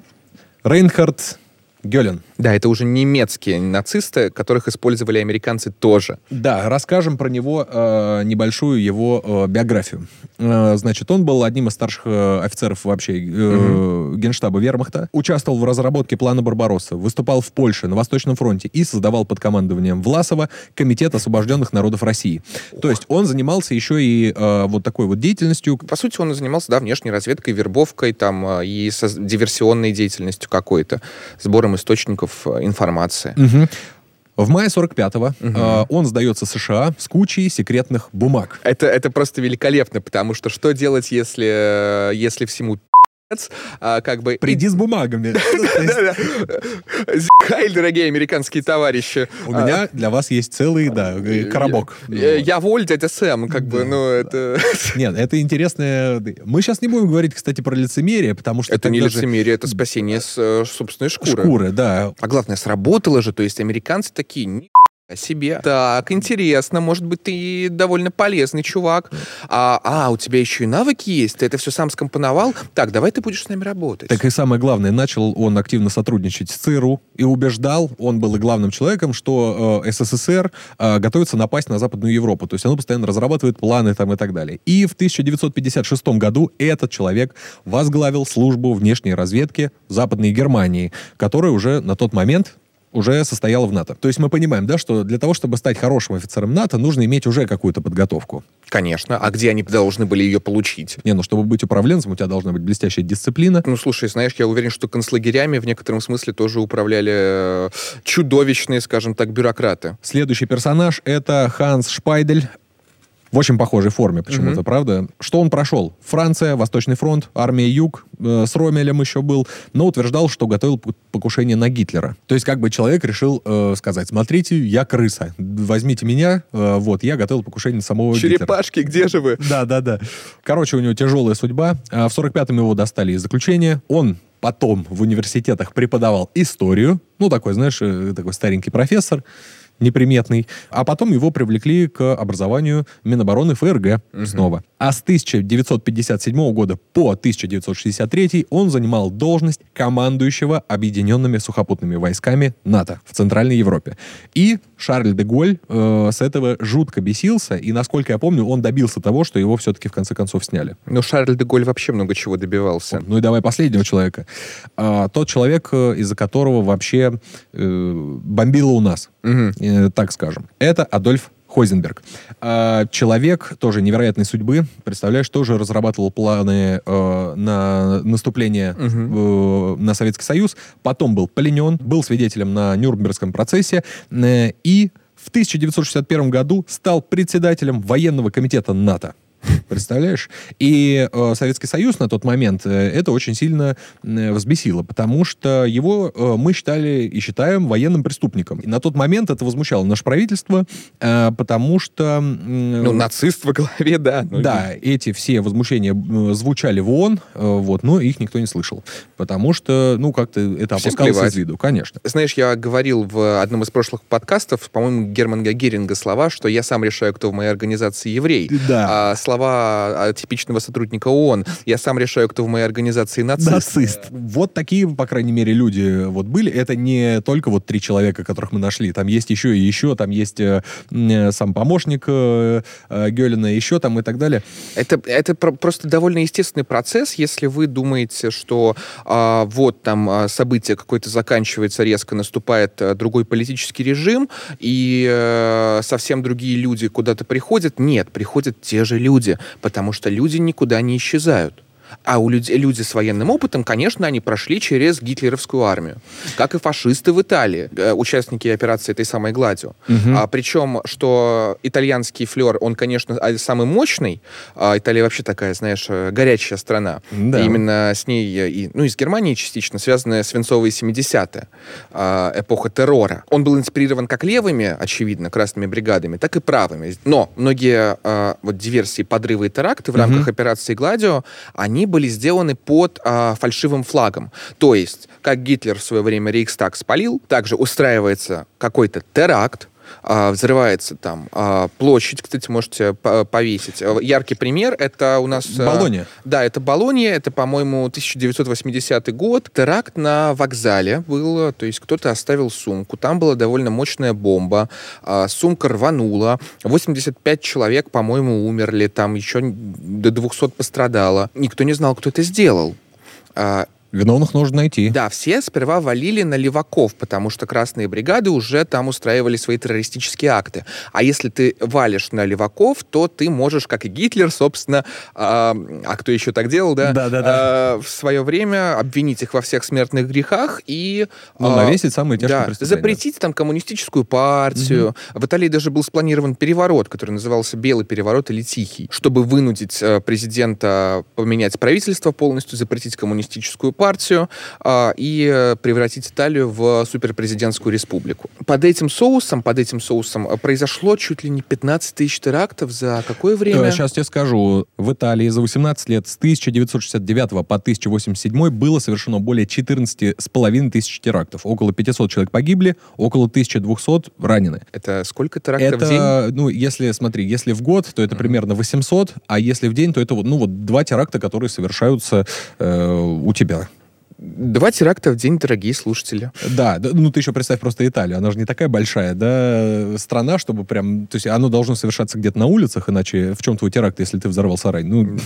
Рейнхард Гелен. Да, это уже немецкие нацисты, которых использовали американцы тоже. Да, расскажем про него э, небольшую его э, биографию. Э, значит, он был одним из старших э, офицеров вообще э, угу. генштаба Вермахта, участвовал в разработке плана Барбаросса, выступал в Польше, на Восточном фронте и создавал под командованием Власова Комитет освобожденных народов России. Ох. То есть он занимался еще и э, вот такой вот деятельностью. По сути, он занимался, да, внешней разведкой, вербовкой там э, и диверсионной деятельностью какой-то, сбором источников э, информации. Угу. В мае 45-го угу. э, он сдается США с кучей секретных бумаг. Это, это просто великолепно, потому что что делать, если, э, если всему а, как бы... Приди с бумагами. (laughs) Хайль, дорогие американские товарищи. У меня для вас есть целый, да, коробок. Я Вольт, это Сэм, как бы, ну, это... (laughs) Нет, это интересное... Мы сейчас не будем говорить, кстати, про лицемерие, потому что... Это не лицемерие, это спасение э, собственной шкуры. Шкуры, да. А главное, сработало же, то есть американцы такие, о себе. Так, интересно, может быть, ты довольно полезный чувак. А, а, у тебя еще и навыки есть, ты это все сам скомпоновал. Так, давай ты будешь с нами работать. Так и самое главное, начал он активно сотрудничать с ЦРУ и убеждал, он был и главным человеком, что э, СССР э, готовится напасть на Западную Европу. То есть он постоянно разрабатывает планы там и так далее. И в 1956 году этот человек возглавил службу внешней разведки Западной Германии, которая уже на тот момент уже состояла в НАТО. То есть мы понимаем, да, что для того, чтобы стать хорошим офицером НАТО, нужно иметь уже какую-то подготовку. Конечно. А где они должны были ее получить? Не, ну чтобы быть управленцем, у тебя должна быть блестящая дисциплина. Ну, слушай, знаешь, я уверен, что концлагерями в некотором смысле тоже управляли э, чудовищные, скажем так, бюрократы. Следующий персонаж — это Ханс Шпайдель в очень похожей форме почему-то, mm-hmm. правда? Что он прошел? Франция, Восточный фронт, армия Юг, э, с Ромелем еще был, но утверждал, что готовил покушение на Гитлера. То есть как бы человек решил э, сказать, смотрите, я крыса, возьмите меня, э, вот, я готовил покушение на самого Черепашки, Гитлера. где же вы? Да, да, да. Короче, у него тяжелая судьба. А в 45-м его достали из заключения. Он потом в университетах преподавал историю. Ну, такой, знаешь, э, такой старенький профессор неприметный. А потом его привлекли к образованию Минобороны ФРГ Мгм. снова. А с 1957 года по 1963 он занимал должность командующего объединенными сухопутными войсками НАТО в Центральной Европе. И Шарль де Голь э, с этого жутко бесился, и, насколько я помню, он добился того, что его все-таки в конце концов сняли. Ну, Шарль де Голь вообще много чего добивался. Ну и давай последнего человека. А, тот человек, э, из-за которого вообще э, бомбило у нас, Мгм. Э, так скажем. Это Адольф Хойзенберг. А, человек тоже невероятной судьбы. Представляешь, тоже разрабатывал планы э, на наступление э, на Советский Союз. Потом был пленен, был свидетелем на Нюрнбергском процессе. э, и в 1961 году стал председателем военного комитета НАТО. Представляешь? И э, Советский Союз на тот момент э, это очень сильно э, взбесило, потому что его э, мы считали и считаем военным преступником. И на тот момент это возмущало наше правительство, э, потому что... м, Ну, нацист во главе, да. Ну, да, эти все возмущения э, звучали в ООН, э, вот, но их никто не слышал. Потому что, ну, как-то это Всем опускалось плевать. из виду, конечно. Знаешь, я говорил в одном из прошлых подкастов, по-моему, Германа Геринга слова, что я сам решаю, кто в моей организации еврей. Да. А слова типичного сотрудника ООН. Я сам решаю, кто в моей организации нацист. Нацист. Вот такие, по крайней мере, люди вот были. Это не только вот три человека, которых мы нашли. Там есть еще и еще. Там есть э, сам помощник э, э, Гёлина, еще там и так далее. Это, это про- просто довольно естественный процесс, если вы думаете, что а, вот там а, событие какое-то заканчивается, резко наступает другой политический режим, и э, совсем другие люди куда-то приходят. Нет, приходят те же люди, потому что люди никуда не исчезают. А у людей, люди с военным опытом, конечно, они прошли через гитлеровскую армию. Как и фашисты в Италии, э, участники операции этой самой «Гладио». А, причем, что итальянский флер, он, конечно, а, самый мощный. А, Италия вообще такая, знаешь, э, горячая страна. Да. И именно с ней, э, и, ну и с Германией частично, связанная свинцовые 70-е, а, эпоха террора. Он был инспирирован как левыми, очевидно, красными бригадами, так и правыми. Но многие а, вот диверсии, подрывы и теракты в рамках операции «Гладио», они были сделаны под а, фальшивым флагом. То есть, как Гитлер в свое время Рейхстаг спалил, также устраивается какой-то теракт, а, взрывается там а, площадь, кстати, можете по- повесить. А, Яркий пример это у нас... а, Болония. Да, это Болония, это, по-моему, 1980 год. Теракт на вокзале был, то есть кто-то оставил сумку, там была довольно мощная бомба, а, сумка рванула, 85 человек, по-моему, умерли, там еще до 200 пострадало. Никто не знал, кто это сделал. Виновных нужно найти. да, все сперва валили на леваков, потому что красные бригады уже там устраивали свои террористические акты. А если ты валишь на леваков, то ты можешь, как и Гитлер, собственно, а, а кто еще так делал, да? Да-да-да. а, в свое время обвинить их во всех смертных грехах и... Ну, а, навесить самые тяжкие да, преступления. запретить там коммунистическую партию. В Италии даже был спланирован переворот, который назывался «Белый переворот» или «Тихий», чтобы вынудить э, президента поменять правительство полностью, запретить коммунистическую партию а, и э, превратить Италию в суперпрезидентскую республику. Под этим соусом, под этим соусом э, произошло чуть ли не 15 тысяч терактов за какое время? Сейчас тебе скажу. В Италии за 18 лет с 1969 по 1087 было совершено более 14,5 тысяч терактов. Около 500 человек погибли, около 1200 ранены. Это сколько терактов в день? Это, ну, если, смотри, если в год, то это примерно 800, а если в день, то это ну, вот два теракта, которые совершаются э, у тебя. Два теракта в день, дорогие слушатели. Да, ну ты еще представь просто Италию, она же не такая большая, да, страна, чтобы прям, то есть оно должно совершаться где-то на улицах, иначе в чем твой теракт, если ты взорвал сарай? Ну,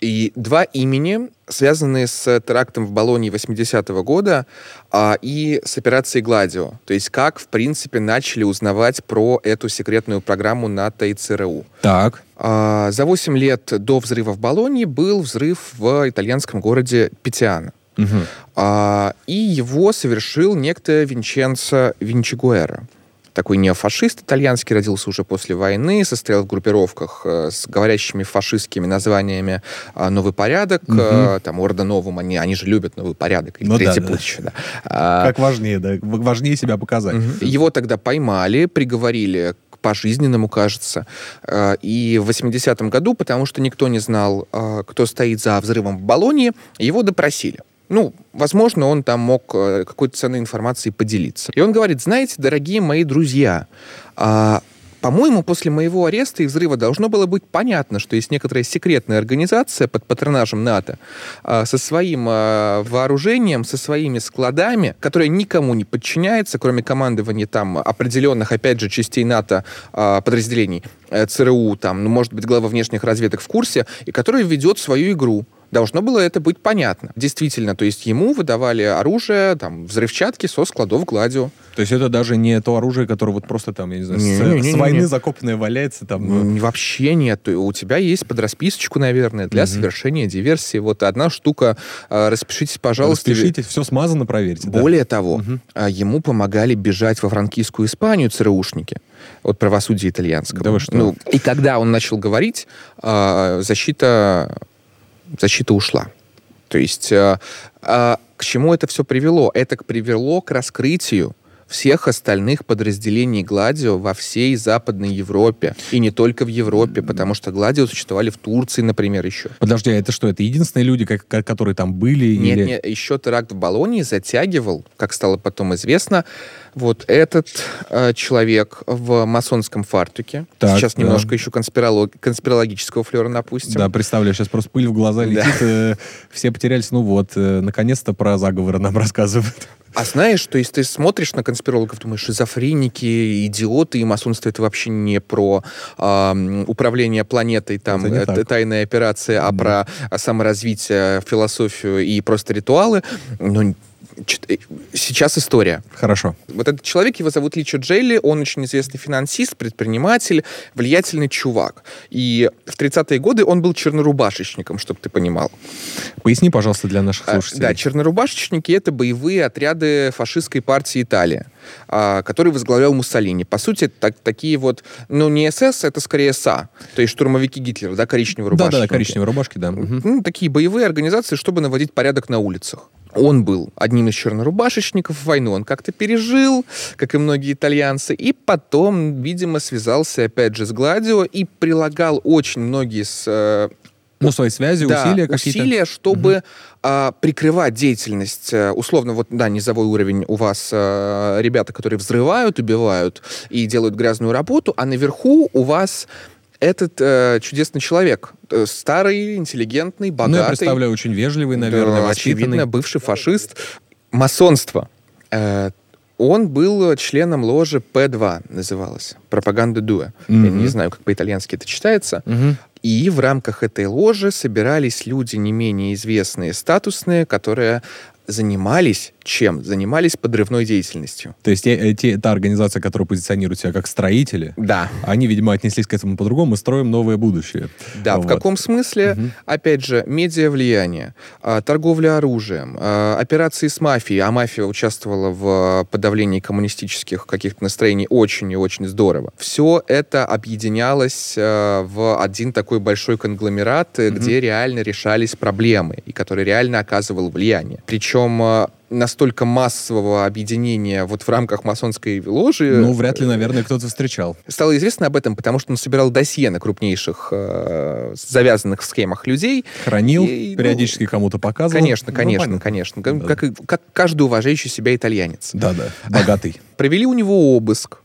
И два имени, связанные с терактом в Болонии 80-го года а, и с операцией «Гладио». То есть как, в принципе, начали узнавать про эту секретную программу НАТО и ЦРУ. так. А, за 8 лет до взрыва в Болонии был взрыв в итальянском городе Петиано. Мгм. А, и его совершил некто Винченцо Винчигуэра. Такой неофашист итальянский, родился уже после войны, состоял в группировках э, с говорящими фашистскими названиями а, «Новый порядок», э, там «Орда Новум», они, они же любят «Новый порядок», и Ну да, «Третий да. путь» еще, да. А, Как важнее, да, важнее себя показать. его тогда поймали, приговорили к пожизненному, кажется, э, и в 80-м году, потому что никто не знал, кто стоит за взрывом в Болонии, его допросили. Ну, возможно, он там мог э, какой-то ценной информацией поделиться. И он говорит, знаете, дорогие мои друзья, а, по-моему, после моего ареста и взрыва должно было быть понятно, что есть некоторая секретная организация под патронажем НАТО а, со своим а, вооружением, со своими складами, которая никому не подчиняется, кроме командования там определенных, опять же, частей НАТО подразделений, э, ЦРУ, там, ну, может быть, глава внешних разведок в курсе, и которая ведет свою игру. Должно было это быть понятно. Действительно, то есть ему выдавали оружие, там, взрывчатки со складов Гладио. То есть это даже не то оружие, которое вот просто там, я не знаю, Не, с, не, не, с войны не. закопанное валяется там. М, Вообще нет. У тебя есть под расписочку, наверное, для Мгм. совершения диверсии. Вот одна штука. а, Распишитесь, пожалуйста. Распишитесь, все смазано, проверьте. да. Более того, Мгм. а, ему помогали бежать во франкистскую Испанию ЦРУшники от правосудия итальянского. Да вы что? Ну, и когда он начал говорить, а, защита, защита ушла. То есть а, а, к чему это все привело? Это привело к раскрытию всех остальных подразделений Гладио во всей Западной Европе. И не только в Европе, потому что Гладио существовали в Турции, например, еще. Подожди, а это что, это единственные люди, как- которые там были? Нет, или... нет, еще теракт в Болонии затягивал, как стало потом известно, вот этот э, человек в масонском фартуке. Так, Сейчас да. немножко еще конспиролог- конспирологического флера напустим. Да, представляю, сейчас просто пыль в глаза Да. летит, э, все потерялись, ну вот, э, наконец-то про заговоры нам (laughs) рассказывают. А знаешь, то есть ты смотришь на конспирологов, думаешь, шизофреники, идиоты, и масонство это вообще не про м, управление планетой, там, Это э, так. тайная операция, а Да. про а, саморазвитие, философию и просто ритуалы. Но э, сейчас история. Хорошо. Вот этот человек, его зовут Личо Джелли, он очень известный финансист, предприниматель, влиятельный чувак. И в 30-е годы он был чернорубашечником, чтобы ты понимал. Поясни, пожалуйста, для наших А, слушателей. Да, чернорубашечники — это боевые отряды фашистской партии Италии, а, который возглавлял Муссолини. По сути, так, такие вот, ну, не СС, это скорее СА, то есть штурмовики Гитлера, да, коричневые Да, рубашечники. да, да, коричневые рубашки, да. Мгм. Ну, такие боевые организации, чтобы наводить порядок на улицах. Он был одним из чернорубашечников. Войну он как-то пережил, как и многие итальянцы. И потом, видимо, связался опять же с Гладио и прилагал очень многие с, э, Ну, свои связи, да, усилия какие-то. усилия, чтобы а, прикрывать деятельность, э, условно, вот, да, низовой уровень у вас э, ребята, которые взрывают, убивают и делают грязную работу, а наверху у вас этот э, чудесный человек, э, старый, интеллигентный, Ну, богатый. я представляю, очень вежливый, наверное, Да, воспитанный. очевидно, бывший фашист. Масонство. Э, он был членом ложи П2, называлась. Пропаганда Дуэ. Я Мгм. не знаю, как по-итальянски это читается. Мгм. И в рамках этой ложи собирались люди не менее известные, статусные, которые занимались чем? Занимались подрывной деятельностью. То есть э, те- та организация, которая позиционирует себя как строители, Да. они, видимо, отнеслись к этому по-другому. Мы строим новое будущее. Да, в Вот. каком смысле? Мгм. Опять же, медиа влияние, а, торговля оружием, а, операции с мафией, а мафия участвовала в а, подавлении коммунистических каких-то настроений очень и очень здорово. Все это объединялось в один такой большой конгломерат, э, где реально решались проблемы и который реально оказывал влияние. Причем а, настолько массового объединения вот в рамках масонской ложи Ну, вряд ли, наверное, кто-то встречал. стало известно об этом, потому что он собирал досье на крупнейших э, завязанных в схемах людей. Хранил, И, ну, периодически кому-то показывал. Конечно, Ну, конечно, понятно. конечно. Как, Да. как как каждый уважающий себя итальянец. Да-да, богатый. (laughs) Провели у него обыск.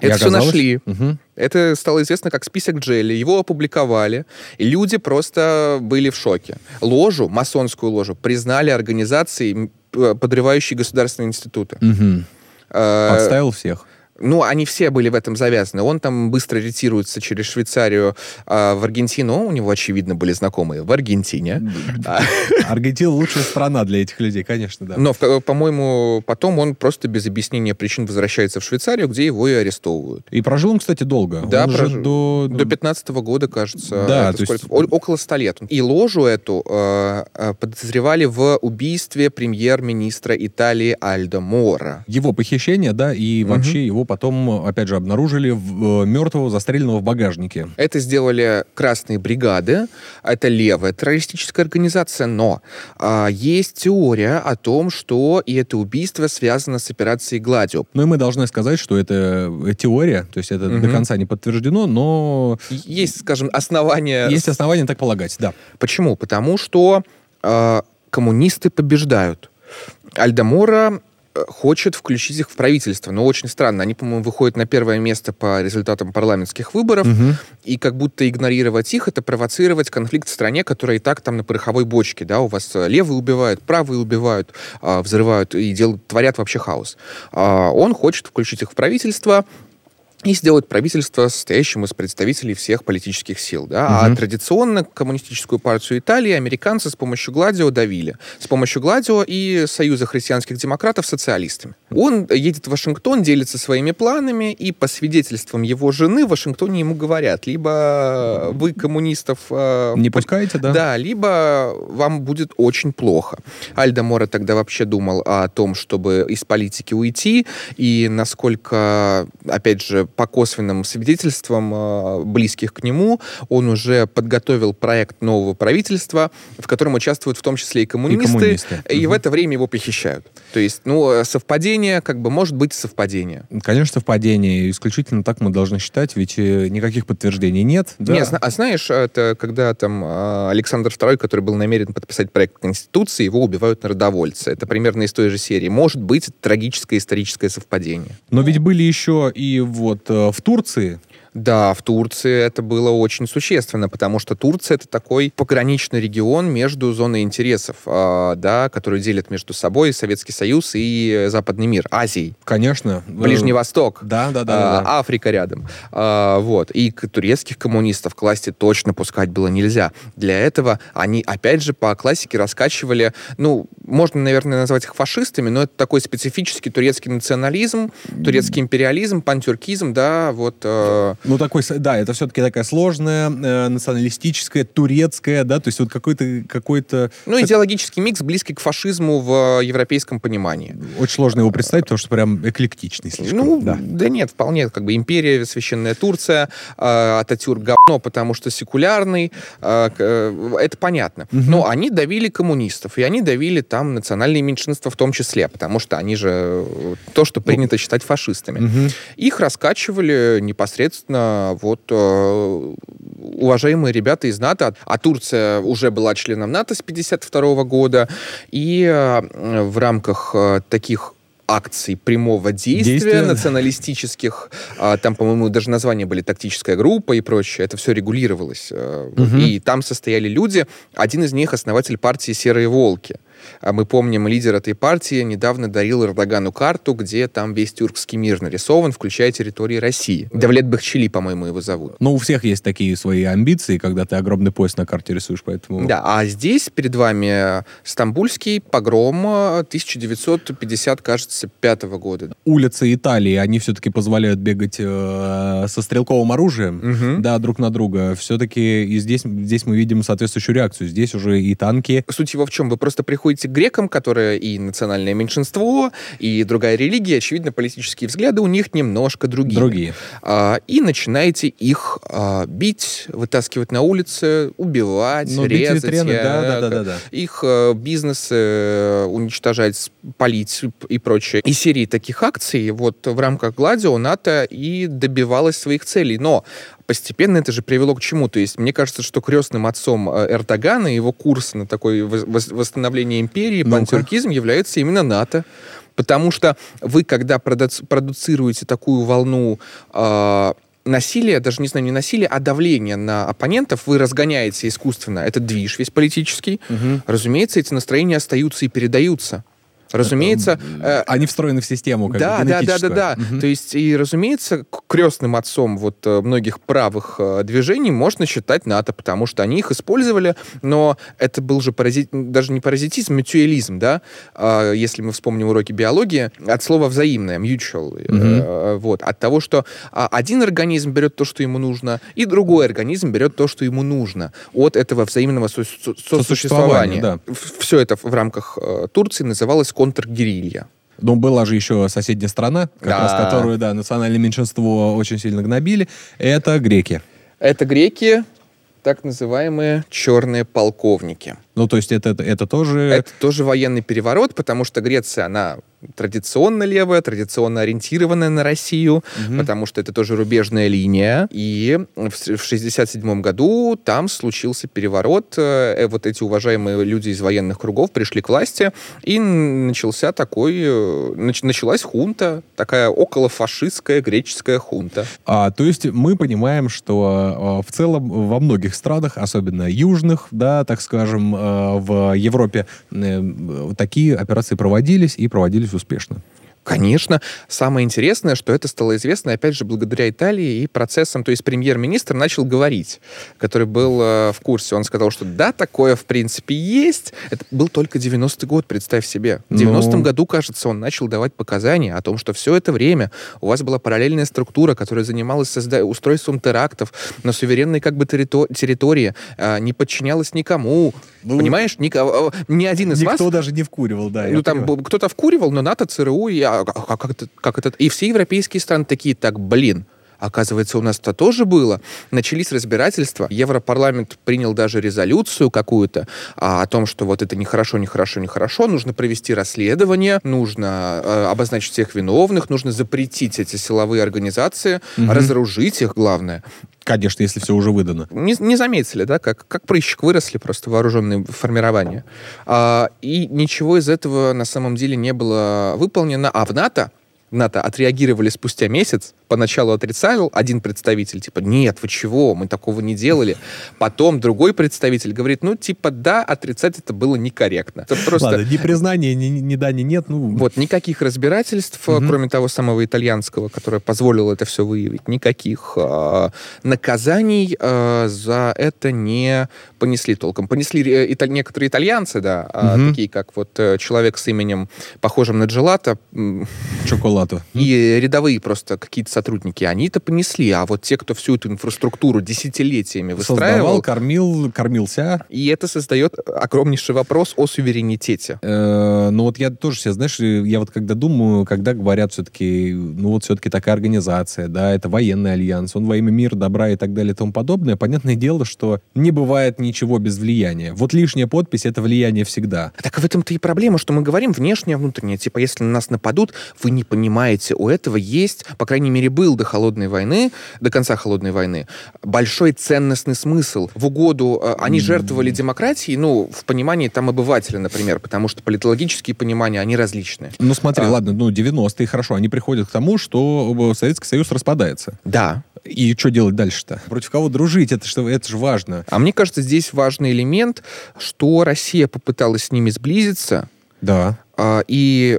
Это все нашли. Мгм. Это стало известно как список Джелли. Его опубликовали, и люди просто были в шоке. Ложу, масонскую ложу, признали организацией, подрывающей государственные институты. Э, Подставил всех. Ну, они все были в этом завязаны. Он там быстро ретируется через Швейцарию а, в Аргентину. У него, очевидно, были знакомые в Аргентине. А, Аргентина лучшая страна для этих людей, конечно, да. Но, в- по-моему, потом он просто без объяснения причин возвращается в Швейцарию, где его и арестовывают. И прожил он, кстати, долго. Да, он прожил. до... До 15 года, кажется. Да, то есть- около 100 лет. И ложу эту э, э, подозревали в убийстве премьер-министра Италии Альдо Мора. Его похищение, да, и вообще его потом, опять же, обнаружили в, э, мертвого, застреленного в багажнике. Это сделали красные бригады. Это левая террористическая организация, но а, есть теория о том, что и это убийство связано с операцией Гладио. Ну и мы должны сказать, что это э, теория, то есть это до Мгм. конца не подтверждено, но Есть, скажем, основания. есть основания так полагать, да. Почему? Потому что а, коммунисты побеждают. Альдамора э, хочет включить их в правительство. Но очень странно. Они, по-моему, выходят на первое место по результатам парламентских выборов. Мгм. И как будто игнорировать их, это провоцировать конфликт в стране, которая и так там на пороховой бочке. Да? У вас э, левые убивают, правые убивают, а, взрывают и делают, творят вообще хаос. А, Он хочет включить их в правительство, и сделать правительство, состоящим из представителей всех политических сил. Да? Мгм. А традиционно коммунистическую партию Италии американцы с помощью Гладио давили. С помощью Гладио и Союза христианских демократов социалистами. Он едет в Вашингтон, делится своими планами, и по свидетельствам его жены в Вашингтоне ему говорят, либо вы коммунистов... э, Не пускаете, да? да, либо вам будет очень плохо. Альдо Мора тогда вообще думал о том, чтобы из политики уйти, и насколько, опять же, по косвенным свидетельствам э, близких к нему, он уже подготовил проект нового правительства, в котором участвуют в том числе и И коммунисты, коммунисты. и в Мгм. это время его похищают. То есть, ну, э, совпадение, как бы, может быть совпадение. Конечно, совпадение. Исключительно так мы должны считать, ведь э, никаких подтверждений нет. да. Не, зна- а знаешь, это когда там Александр II, который был намерен подписать проект Конституции, его убивают народовольцы. Это примерно из той же серии. Может быть, трагическое историческое совпадение. Но ведь были еще и вот в Турции Да, в Турции это было очень существенно, потому что Турция это такой пограничный регион между зоной интересов, а, да, который делит между собой Советский Союз и Западный мир, Азией, Конечно. Ближний э, Восток. Да, да, да. А, да. Африка рядом. А, вот. И к- турецких коммунистов к власти точно пускать было нельзя. Для этого они, опять же, по классике раскачивали, ну, можно, наверное, назвать их фашистами, но это такой специфический турецкий национализм, турецкий империализм, пантюркизм, да, вот. э, Ну, такой, да, это все-таки такая сложная, э, националистическая, турецкая, да, то есть вот какой-то, какой-то... ну, идеологический микс, близкий к фашизму в э, европейском понимании. Очень сложно его представить, потому что прям эклектичный слишком. Ну, да. да. нет, вполне, как бы империя, священная Турция, э, Ататюрк говно, потому что секулярный, э, э, это понятно. Мгм. Но они давили коммунистов, и они давили там национальные меньшинства в том числе, потому что они же э, то, что принято считать фашистами. Мгм. Их раскачивали непосредственно вот э, уважаемые ребята из НАТО, а Турция уже была членом НАТО с 52 года, и э, в рамках э, таких акций прямого действия, Действия. националистических, а, там, по-моему, даже названия были «тактическая группа» и прочее, это все регулировалось. Мгм. И там состояли люди, один из них основатель партии «Серые волки». А мы помним, лидер этой партии недавно дарил Эрдогану карту, где там весь тюркский мир нарисован, включая территории России. Давлет Бахчели, по-моему, его зовут. Но у всех есть такие свои амбиции, когда ты огромный пояс на карте рисуешь, поэтому... Да, а здесь перед вами Стамбульский погром э, 1950, кажется, пятого года. Улицы Италии, они все-таки позволяют бегать э, со стрелковым оружием, Мгм. да, друг на друга. Все-таки и здесь, здесь мы видим соответствующую реакцию. Здесь уже и танки. Суть его в чем? Вы просто приходите к грекам, которые и национальное меньшинство, и другая религия, очевидно, политические взгляды у них немножко другие. Другие. А, и начинаете их а, бить, вытаскивать на улицы, убивать, Ну, резать. витрины, э, да, да, да, да. Их э, бизнес э, уничтожать, палить и прочее. И серии таких акций вот в рамках Гладио НАТО и добивалась своих целей. Но постепенно это же привело к чему? То есть мне кажется, что крестным отцом э, Эрдогана и его курс на такое вос- вос- восстановление империи, Ну-ка. пантюркизм является именно НАТО. Потому что вы, когда продуци- продуцируете такую волну э, насилия, даже не знаю, не насилия, а давления на оппонентов, вы разгоняете искусственно этот движ весь политический. Разумеется, эти настроения остаются и передаются. Разумеется, э, Они встроены в систему, как да, да, да, да, да. Мгм. То есть, и, разумеется, крестным отцом вот э, многих правых э, движений можно считать НАТО, потому что они их использовали, но это был же паразит, даже не паразитизм, мютуализм, да, А, если мы вспомним уроки биологии, от слова взаимное, mutual, э, э, вот, от того, что а, один организм берет то, что ему нужно, и другой организм берет то, что ему нужно, от этого взаимного со- со- Сосуществования, сосуществования. Все это в рамках э, Турции называлось контргерилья. Но была же еще соседняя страна, как Да. раз которую, да, национальное меньшинство очень сильно гнобили. Это греки. Это греки, так называемые черные полковники. Ну, то есть это, это тоже... Это тоже военный переворот, потому что Греция, она традиционно левая, традиционно ориентированная на Россию, Мгм. потому что это тоже рубежная линия. И в с- в 67 году там случился переворот. Э, Вот эти уважаемые люди из военных кругов пришли к власти, и начался такой... э, нач- Началась хунта, такая околофашистская греческая хунта. А, то есть мы понимаем, что э, в целом во многих странах, особенно южных, да, так скажем, э, в Европе, э, такие операции проводились и проводились успешно. Конечно. Самое интересное, что это стало известно, опять же, благодаря Италии и процессам. То есть премьер-министр начал говорить, который был э, в курсе. Он сказал, что да, такое в принципе есть. Это был только 90-й год, представь себе. В Ну. 90-м году, кажется, он начал давать показания о том, что все это время у вас была параллельная структура, которая занималась созда- устройством терактов на суверенной как бы террито- территории, э, не подчинялась никому. Ну, Понимаешь, Нико- э, ни один из вас Никто даже не вкуривал, да. ну, там понимаю. кто-то вкуривал, но НАТО, ЦРУ, и, а, как, как это, как это... И все европейские страны такие, так, блин, Оказывается, у нас это тоже было. Начались разбирательства. Европарламент принял даже резолюцию какую-то а, о том, что вот это нехорошо, нехорошо, нехорошо. Нужно провести расследование, нужно э, обозначить всех виновных, нужно запретить эти силовые организации, разоружить их, главное. Конечно, если все уже выдано. Не, не заметили, да, как, как прыщик выросли просто вооруженные формирования. А, и ничего из этого на самом деле не было выполнено. А в НАТО, НАТО отреагировали спустя месяц, поначалу отрицал один представитель, типа, нет, вы чего, мы такого не делали. Потом другой представитель говорит, ну, типа, да, отрицать это было некорректно. Это просто... Ладно, ни признания, ни, ни да, ни нет. Ну, Вот, никаких разбирательств, Мгм. кроме того самого итальянского, которое позволило это все выявить, никаких а, наказаний а, за это не понесли толком. Понесли э, ита- некоторые итальянцы, да, а, Мгм. такие как вот э, человек с именем, похожим на Джелата, м, Чоколату. и рядовые просто какие-то сотрудники, они это понесли, а вот те, кто всю эту инфраструктуру десятилетиями выстраивал, Создавал, кормил, кормился. и это создает огромнейший вопрос о суверенитете. Э, ну вот я тоже себе, знаешь, я вот когда думаю, когда говорят все-таки, ну вот все-таки такая организация, да, это военный альянс, он во имя мира, добра и так далее и тому подобное, понятное дело, что не бывает ничего без влияния. Вот лишняя подпись — это влияние всегда. Так в этом-то и проблема, что мы говорим внешнее, внутреннее. Типа, если на нас нападут, вы не понимаете, у этого есть, по крайней мере, был до холодной войны, до конца холодной войны, большой ценностный смысл. В угоду э, они жертвовали демократией, ну, в понимании там обывателя, например, потому что политологические понимания, они различные. Ну смотри, А. ладно, ну 90-е, хорошо, они приходят к тому, что э, Советский Союз распадается. Да. И что делать дальше-то? Против кого дружить? Это, что, это же важно. А мне кажется, здесь важный элемент, что Россия попыталась с ними сблизиться, Да. А, И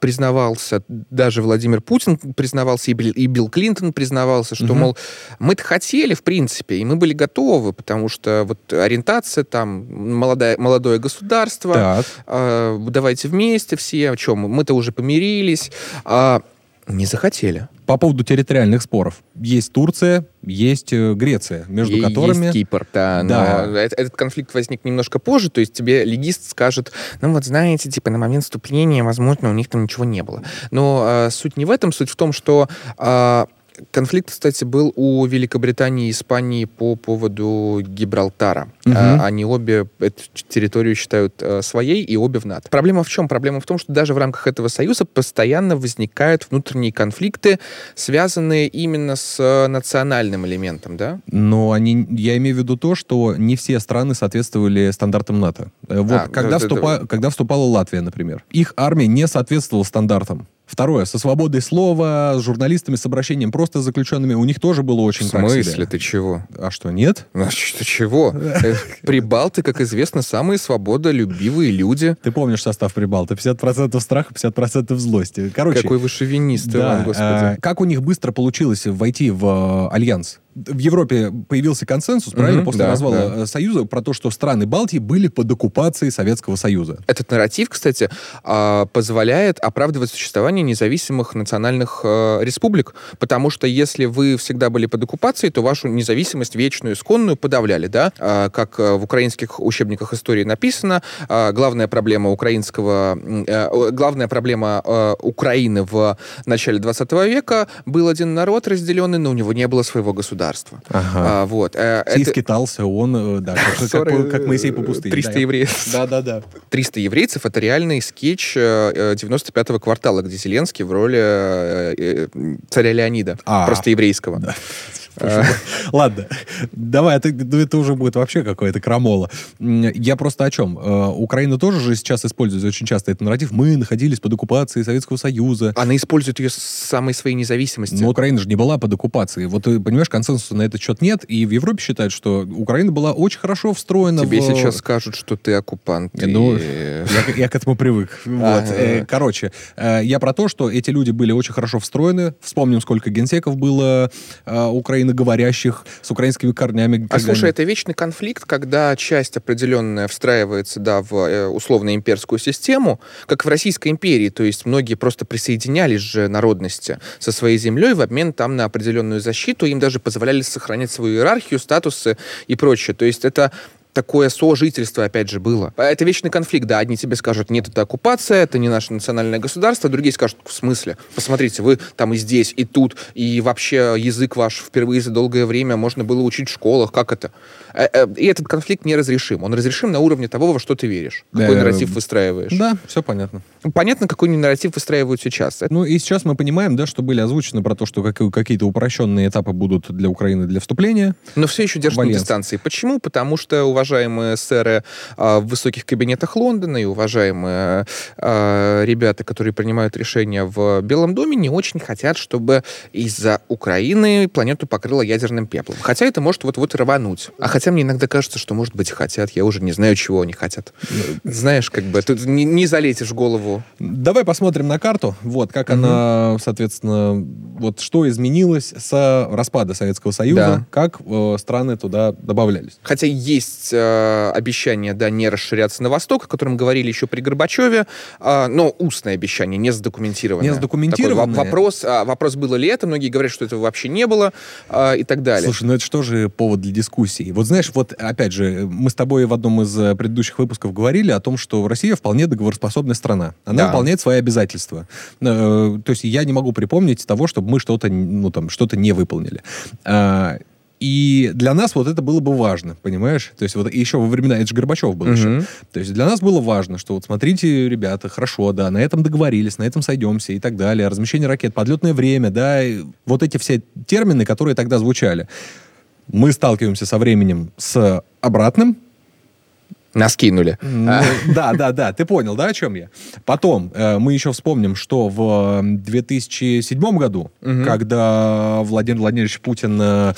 признавался, даже Владимир Путин признавался, и Билл, и Билл Клинтон признавался, что, Мгм. мол, мы-то хотели, в принципе, и мы были готовы, потому что вот ориентация там, молодая, молодое государство, Так. а, давайте вместе все, о чем, мы-то уже помирились, а не захотели. По поводу территориальных споров. Есть Турция, есть э, Греция, между И которыми... Есть Кипр, да. Да. Но эт- этот конфликт возник немножко позже, то есть тебе легист скажет, ну вот знаете, типа на момент вступления, возможно, у них там ничего не было. Но э, суть не в этом, суть в том, что э, конфликт, кстати, был у Великобритании и Испании по поводу Гибралтара. Э, они обе эту территорию считают э, своей и обе в НАТО. Проблема в чем? Проблема в том, что даже в рамках этого союза постоянно возникают внутренние конфликты, связанные именно с э, национальным элементом, да? Но они, я имею в виду то, что не все страны соответствовали стандартам НАТО. Э, Вот А, когда, да, да, вступа- да. когда вступала Латвия, например, их армия не соответствовала стандартам. Второе, со свободой слова, с журналистами, с обращением просто с заключенными, у них тоже было очень В себе. смысле, ты чего? А что, нет? Ну, что, чего? Э, Прибалты, как известно, самые свободолюбивые люди. Ты помнишь состав Прибалта? 50% страха, 50% злости. Короче, Какой вы шовинист, Да, Иван, э, господи. как у них быстро получилось войти в э, альянс? В Европе появился консенсус, правильно, Мгм, после да, развала да. э, Союза, про то, что страны Балтии были под оккупацией Советского Союза. Этот нарратив, кстати, а, позволяет оправдывать существование независимых национальных э, республик, потому что если вы всегда были под оккупацией, то вашу независимость вечную, исконную подавляли, да? А, Как э, в украинских учебниках истории написано, а, главная проблема украинского, главная проблема Украины в начале 20 века был один народ разделенный, но у него не было своего государства. Государство. Ага. А, вот. э, И это- скитался он, э, да, как, как- Ссоры, как Моисей по пустыне. 300 да, евреев. Да-да-да. 300 еврейцев — это реальный скетч э, 95-го квартала, где Зеленский в роли э, э, царя Леонида, А. просто еврейского. А, Ладно, давай, это, ну, это уже будет вообще какое-то крамола. Я просто о чем? Э, Украина тоже же сейчас использует очень часто этот нарратив. Мы находились под оккупацией Советского Союза. Она использует ее с самой своей независимости. Но Украина же не была под оккупацией. Вот, ты понимаешь, консенсуса на этот счет нет. И в Европе считают, что Украина была очень хорошо встроена Тебе в... сейчас скажут, что ты оккупант. Ну, и- Я, к- я к этому привык. Вот. Ага. Э, Короче, э, я про то, что эти люди были очень хорошо встроены. Вспомним, сколько генсеков было э, украиноговорящих с украинскими корнями. А слушай, они- это вечный конфликт, когда часть определенная встраивается, да, в э, условно-имперскую систему, как в Российской империи, то есть многие просто присоединялись же народности со своей землей в обмен там на определенную защиту, им даже позволяли сохранять свою иерархию, статусы и прочее. То есть это такое сожительство, опять же, было. А Это вечный конфликт, да. Одни тебе скажут, нет, это оккупация, это не наше национальное государство, другие скажут, в смысле? Посмотрите, вы там и здесь, и тут, и вообще язык ваш впервые за долгое время можно было учить в школах, как это? Э, э, И этот конфликт неразрешим. Он разрешим на уровне того, во что ты веришь. Какой нарратив выстраиваешь. Да, все понятно. Понятно, какой нарратив выстраивают сейчас. Ну и сейчас мы понимаем, да, что были озвучены про то, что как- какие-то упрощенные этапы будут для Украины для вступления. Но все еще держат на дистанции. Почему? Потому что уважаемые сэры а, в высоких кабинетах Лондона и уважаемые а, ребята, которые принимают решения в Белом доме, не очень хотят, чтобы из-за Украины планету покрыло ядерным пеплом. Хотя это может вот-вот рвануть. А хотя мне иногда кажется, что, может быть, хотят. Я уже не знаю, чего они хотят. Знаешь, как бы, тут не, не залезешь в голову. Давай посмотрим на карту. Вот, как она, соответственно, вот что изменилось с распада Советского Союза, Да. как э, страны туда добавлялись. Хотя есть э, обещание, да, не расширяться на восток, о котором говорили еще при Горбачеве, а, но устное обещание, не задокументированное. Не задокументированное? Такой во- вопрос, а, вопрос, было ли это, многие говорят, что этого вообще не было а, и так далее. Слушай, ну это что же повод для дискуссии? Вот знаешь, вот опять же, мы с тобой в одном из э, предыдущих выпусков говорили о том, что Россия вполне договороспособная страна. Она Да. выполняет свои обязательства. Э, То есть я не могу припомнить того, чтобы мы что-то, ну там, что-то не выполнили. А, И для нас вот это было бы важно, понимаешь? То есть вот еще во времена, это же Горбачев был еще. Мгм. То есть для нас было важно, что вот смотрите, ребята, хорошо, да, на этом договорились, на этом сойдемся и так далее. Размещение ракет, подлетное время, да, вот эти все термины, которые тогда звучали. Мы сталкиваемся со временем с обратным. Нас кинули. Ну, Да, да, да, ты понял, да, о чем я? Потом э, мы еще вспомним, что в э, 2007 году, когда Владимир Владимирович Путин э,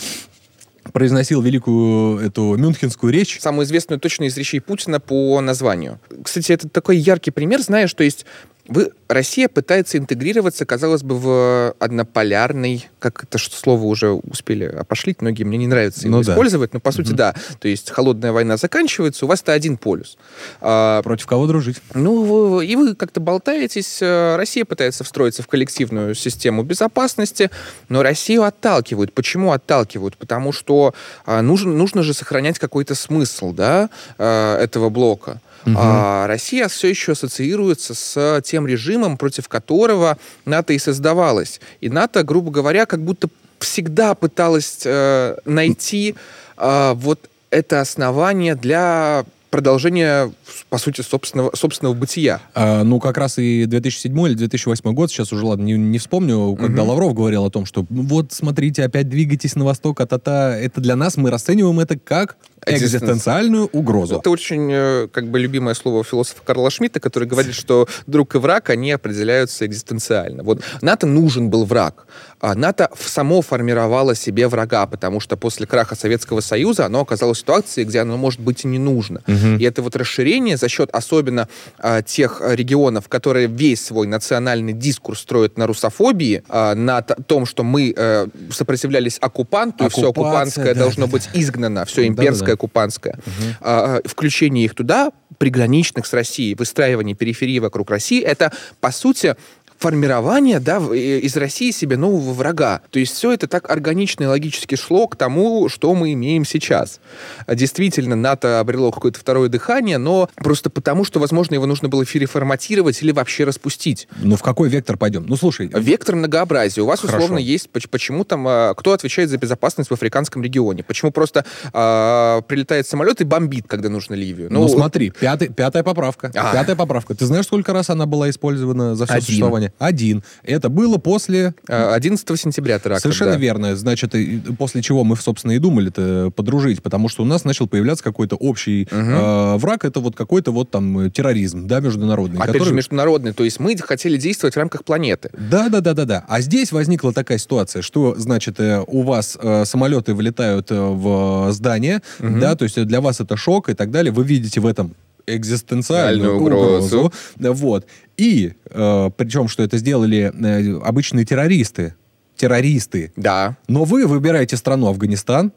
произносил великую эту мюнхенскую речь, Самую известную точно из речей Путина по названию. Кстати, это такой яркий пример, знаешь, то есть вы, Россия пытается интегрироваться, казалось бы, в однополярный, как это что слово уже успели опошлить, многие мне не нравится его Ну да. использовать, но по сути да. То есть холодная война заканчивается, у вас-то один полюс. А, против кого дружить? Ну, и вы как-то болтаетесь. э, Россия пытается встроиться в коллективную систему безопасности, но Россию отталкивают. Почему отталкивают? Потому что а, нужно, нужно же сохранять какой-то смысл да, э, этого блока. А Россия все еще ассоциируется с тем режимом, против которого НАТО и создавалась. И НАТО, грубо говоря, как будто всегда пыталась э, найти э, вот это основание для продолжения, по сути, собственного, собственного бытия. А, ну, как раз и 2007 или 2008 год, сейчас уже, ладно, не, не вспомню, когда Мгм. Лавров говорил о том, что ну, вот, смотрите, опять двигайтесь на восток, а-та-та. Это для нас, мы расцениваем это как экзистенциальную угрозу. Это очень, э, как бы, любимое слово философа Карла Шмидта, который говорит, что друг и враг, они определяются экзистенциально. Вот НАТО нужен был враг. А НАТО само формировало себе врага, потому что после краха Советского Союза оно оказалось в ситуации, где оно, может быть, и не нужно. И это вот расширение за счет особенно а, тех а, регионов, которые весь свой национальный дискурс строят на русофобии, а, на том, что мы э, сопротивлялись оккупанту, и все Оккупация, оккупантское да, должно да, быть изгнано, все Да-да-да. Имперское оккупантское. А, а, включение их туда, приграничных с Россией, выстраивание периферии вокруг России, это, по сути, формирования, да, из России себе нового врага. То есть все это так органично и логически шло к тому, что мы имеем сейчас. Действительно, НАТО обрело какое-то второе дыхание, но просто потому, что, возможно, его нужно было переформатировать или вообще распустить. Ну, в какой вектор пойдем? Ну, слушай... Вектор многообразия. У вас, Хорошо. условно, есть... Почему там... А, кто отвечает за безопасность в африканском регионе? Почему просто а, прилетает самолет и бомбит, когда нужно Ливию? Ну, ну смотри, пятый, пятая поправка. А. Пятая поправка. Ты знаешь, сколько раз она была использована за все Один. существование? Один. Это было после... 11 а, сентября теракта. Совершенно да. верно. Значит, после чего мы, собственно, и думали-то подружить, потому что у нас начал появляться какой-то общий угу. э, враг, это вот какой-то вот там терроризм, да, международный. Опять который... же, международный. То есть мы хотели действовать в рамках планеты. Да, да, да, да, да. А здесь возникла такая ситуация, что, значит, э, у вас э, самолеты вылетают э, в здание, угу. да, то есть для вас это шок и так далее. Вы видите в этом экзистенциальную угрозу. угрозу. Вот. И, э, причем, что это сделали э, обычные террористы. Террористы. Да. Но вы выбираете страну Афганистан,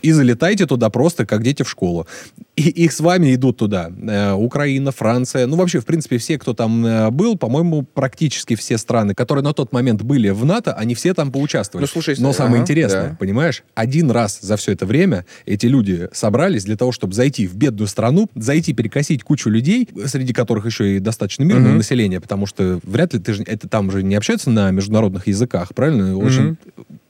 и залетайте туда просто, как дети в школу. И их с вами идут туда. Э, Украина, Франция, ну вообще, в принципе, все, кто там э, был, по-моему, практически все страны, которые на тот момент были в НАТО, они все там поучаствовали. Ну, слушай, Но самое ага, интересное, да. понимаешь, один раз за все это время эти люди собрались для того, чтобы зайти в бедную страну, зайти перекосить кучу людей, среди которых еще и достаточно мирное угу. население, потому что вряд ли ты же, это там же не общаются на международных языках, правильно? Очень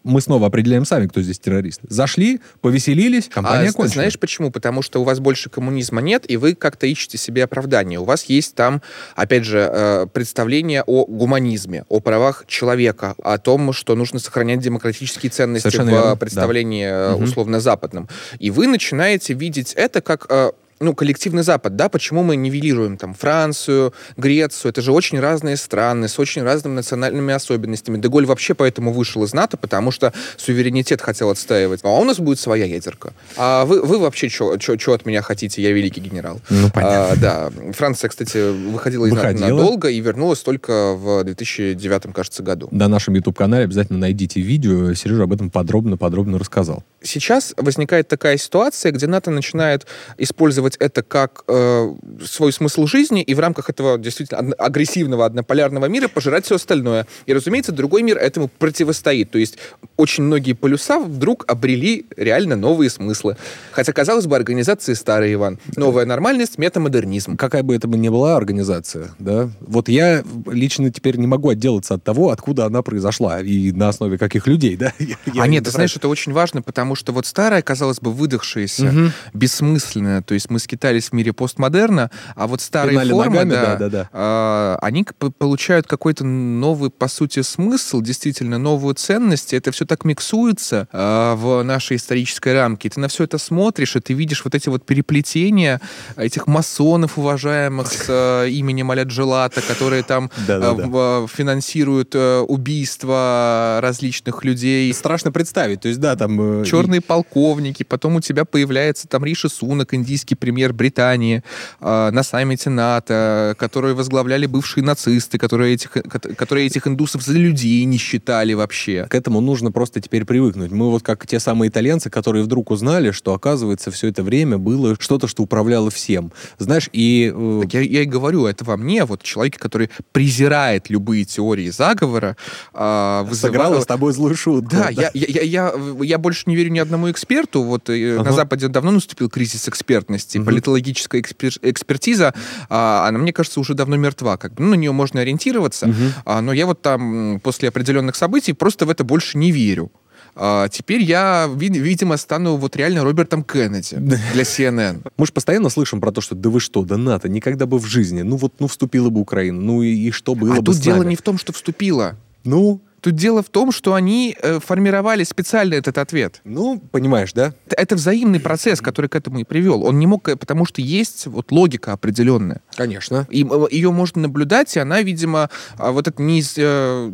мы снова определяем сами, кто здесь террорист. Зашли, повеселились, компания а, кончилась. Знаешь почему? Потому что у вас больше коммунизма нет, и вы как-то ищете себе оправдание. У вас есть там, опять же, э, представление о гуманизме, о правах человека, о том, что нужно сохранять демократические ценности Совершенно в верно. представлении да. Э, условно-западном. И вы начинаете видеть это как э, ну, коллективный Запад, да, почему мы нивелируем там Францию, Грецию, это же очень разные страны с очень разными национальными особенностями. Деголь вообще поэтому вышел из НАТО, потому что суверенитет хотел отстаивать. А у нас будет своя ядерка. А вы, вы вообще что от меня хотите? Я великий генерал. Ну, понятно. А, да. Франция, кстати, выходила из НАТО надолго и вернулась только в 2009, кажется, году. На нашем YouTube-канале обязательно найдите видео. Сережа об этом подробно-подробно рассказал. Сейчас возникает такая ситуация, где НАТО начинает использовать использовать это как э, свой смысл жизни и в рамках этого действительно агрессивного однополярного мира пожирать все остальное. И, разумеется, другой мир этому противостоит. То есть очень многие полюса вдруг обрели реально новые смыслы. Хотя, казалось бы, организации старые, Иван. Новая нормальность, метамодернизм. Какая бы это ни была организация, да, вот я лично теперь не могу отделаться от того, откуда она произошла и на основе каких людей, да. Я, а нет, ты знаешь, это очень важно, потому что вот старая, казалось бы, выдохшаяся, угу. бессмысленная, то есть мы скитались в мире постмодерна, а вот старые Пинали формы, ногами, да, да, да, да. они получают какой-то новый, по сути, смысл, действительно новую ценность. Это все так миксуется а, в нашей исторической рамке. ты на все это смотришь, и ты видишь вот эти вот переплетения этих масонов уважаемых с а, именем Аля Джелата, которые там а, финансируют убийства различных людей. Страшно представить. То есть, да, там... Э, Черные полковники, потом у тебя появляется там Риши Сунок, индийский премьер Британии э, на саммите НАТО, которые возглавляли бывшие нацисты, которые этих, которые этих индусов за людей не считали вообще. К этому нужно просто теперь привыкнуть. Мы вот как те самые итальянцы, которые вдруг узнали, что, оказывается, все это время было что-то, что управляло всем. Знаешь, и... Э... Так я, я и говорю, это во мне, вот человек, который презирает любые теории заговора, э, вызывало... Сыграла с тобой злую шутку. Да, да. Я, я, я, я больше не верю ни одному эксперту. Вот uh-huh. на Западе давно наступил кризис экспертности есть. И угу. политологическая экспер- экспертиза, а, она, мне кажется, уже давно мертва. Как бы, ну, на нее можно ориентироваться, угу. а, но я вот там после определенных событий просто в это больше не верю. А, теперь я, видимо, стану вот реально Робертом Кеннеди для CNN. Мы же постоянно слышим про то, что да вы что, да НАТО, никогда бы в жизни, ну вот, ну вступила бы Украина, ну и, и что было а бы тут дело не в том, что вступила. Ну? Тут дело в том, что они э, формировали специально этот ответ. Ну, понимаешь, да? Это, это взаимный процесс, который к этому и привел. Он не мог, э, потому что есть вот логика определенная. Конечно. И э, ее можно наблюдать, и она, видимо, а, вот эта неиз,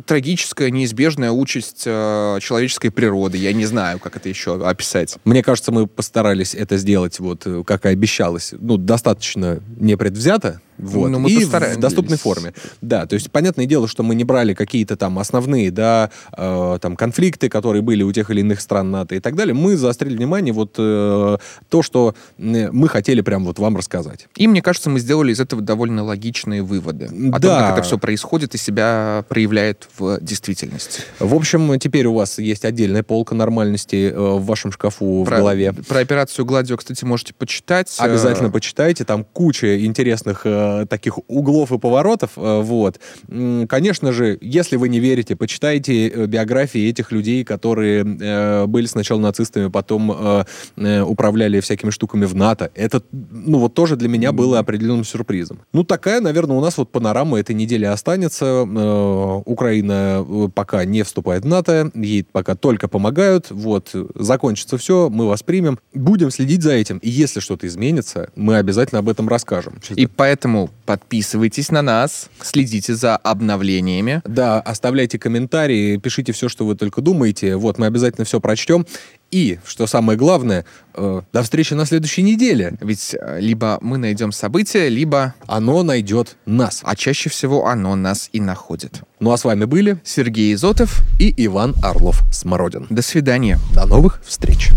трагическая, неизбежная участь человеческой природы. Я не знаю, как это еще описать. Мне кажется, мы постарались это сделать, вот как и обещалось, ну, достаточно непредвзято, Вот. Ну, мы и в доступной форме. Да, то есть понятное дело, что мы не брали какие-то там основные, да, э, там конфликты, которые были у тех или иных стран НАТО и так далее. Мы заострили внимание вот э, то, что мы хотели прям вот вам рассказать. И мне кажется, мы сделали из этого довольно логичные выводы о том, Да. как это все происходит и себя проявляет в действительности. В общем, теперь у вас есть отдельная полка нормальности э, в вашем шкафу Про, в голове. про операцию Гладио, кстати, можете почитать. Обязательно Э, почитайте, там куча интересных э, таких углов и поворотов, э, вот. Конечно же, если вы не верите, почитайте э, биографии этих людей, которые э, были сначала нацистами, потом э, э, управляли всякими штуками в НАТО. Это, ну, вот тоже для меня было определенным сюрпризом. Ну, такая, наверное, у нас вот панорама этой недели останется. Э, Украина э, пока не вступает в НАТО, ей пока только помогают. Вот, закончится все, мы вас примем. Будем следить за этим. И если что-то изменится, мы обязательно об этом расскажем. И поэтому подписывайтесь на нас, следите за обновлениями. Да, оставляйте комментарии, пишите все, что вы только думаете. Вот, мы обязательно все прочтем. И, что самое главное, э, до встречи на следующей неделе. Ведь э, либо мы найдем событие, либо... Оно найдет нас. А чаще всего оно нас и находит. Ну а с вами были Сергей Изотов. и Иван Орлов Смородин. До свидания. До новых встреч.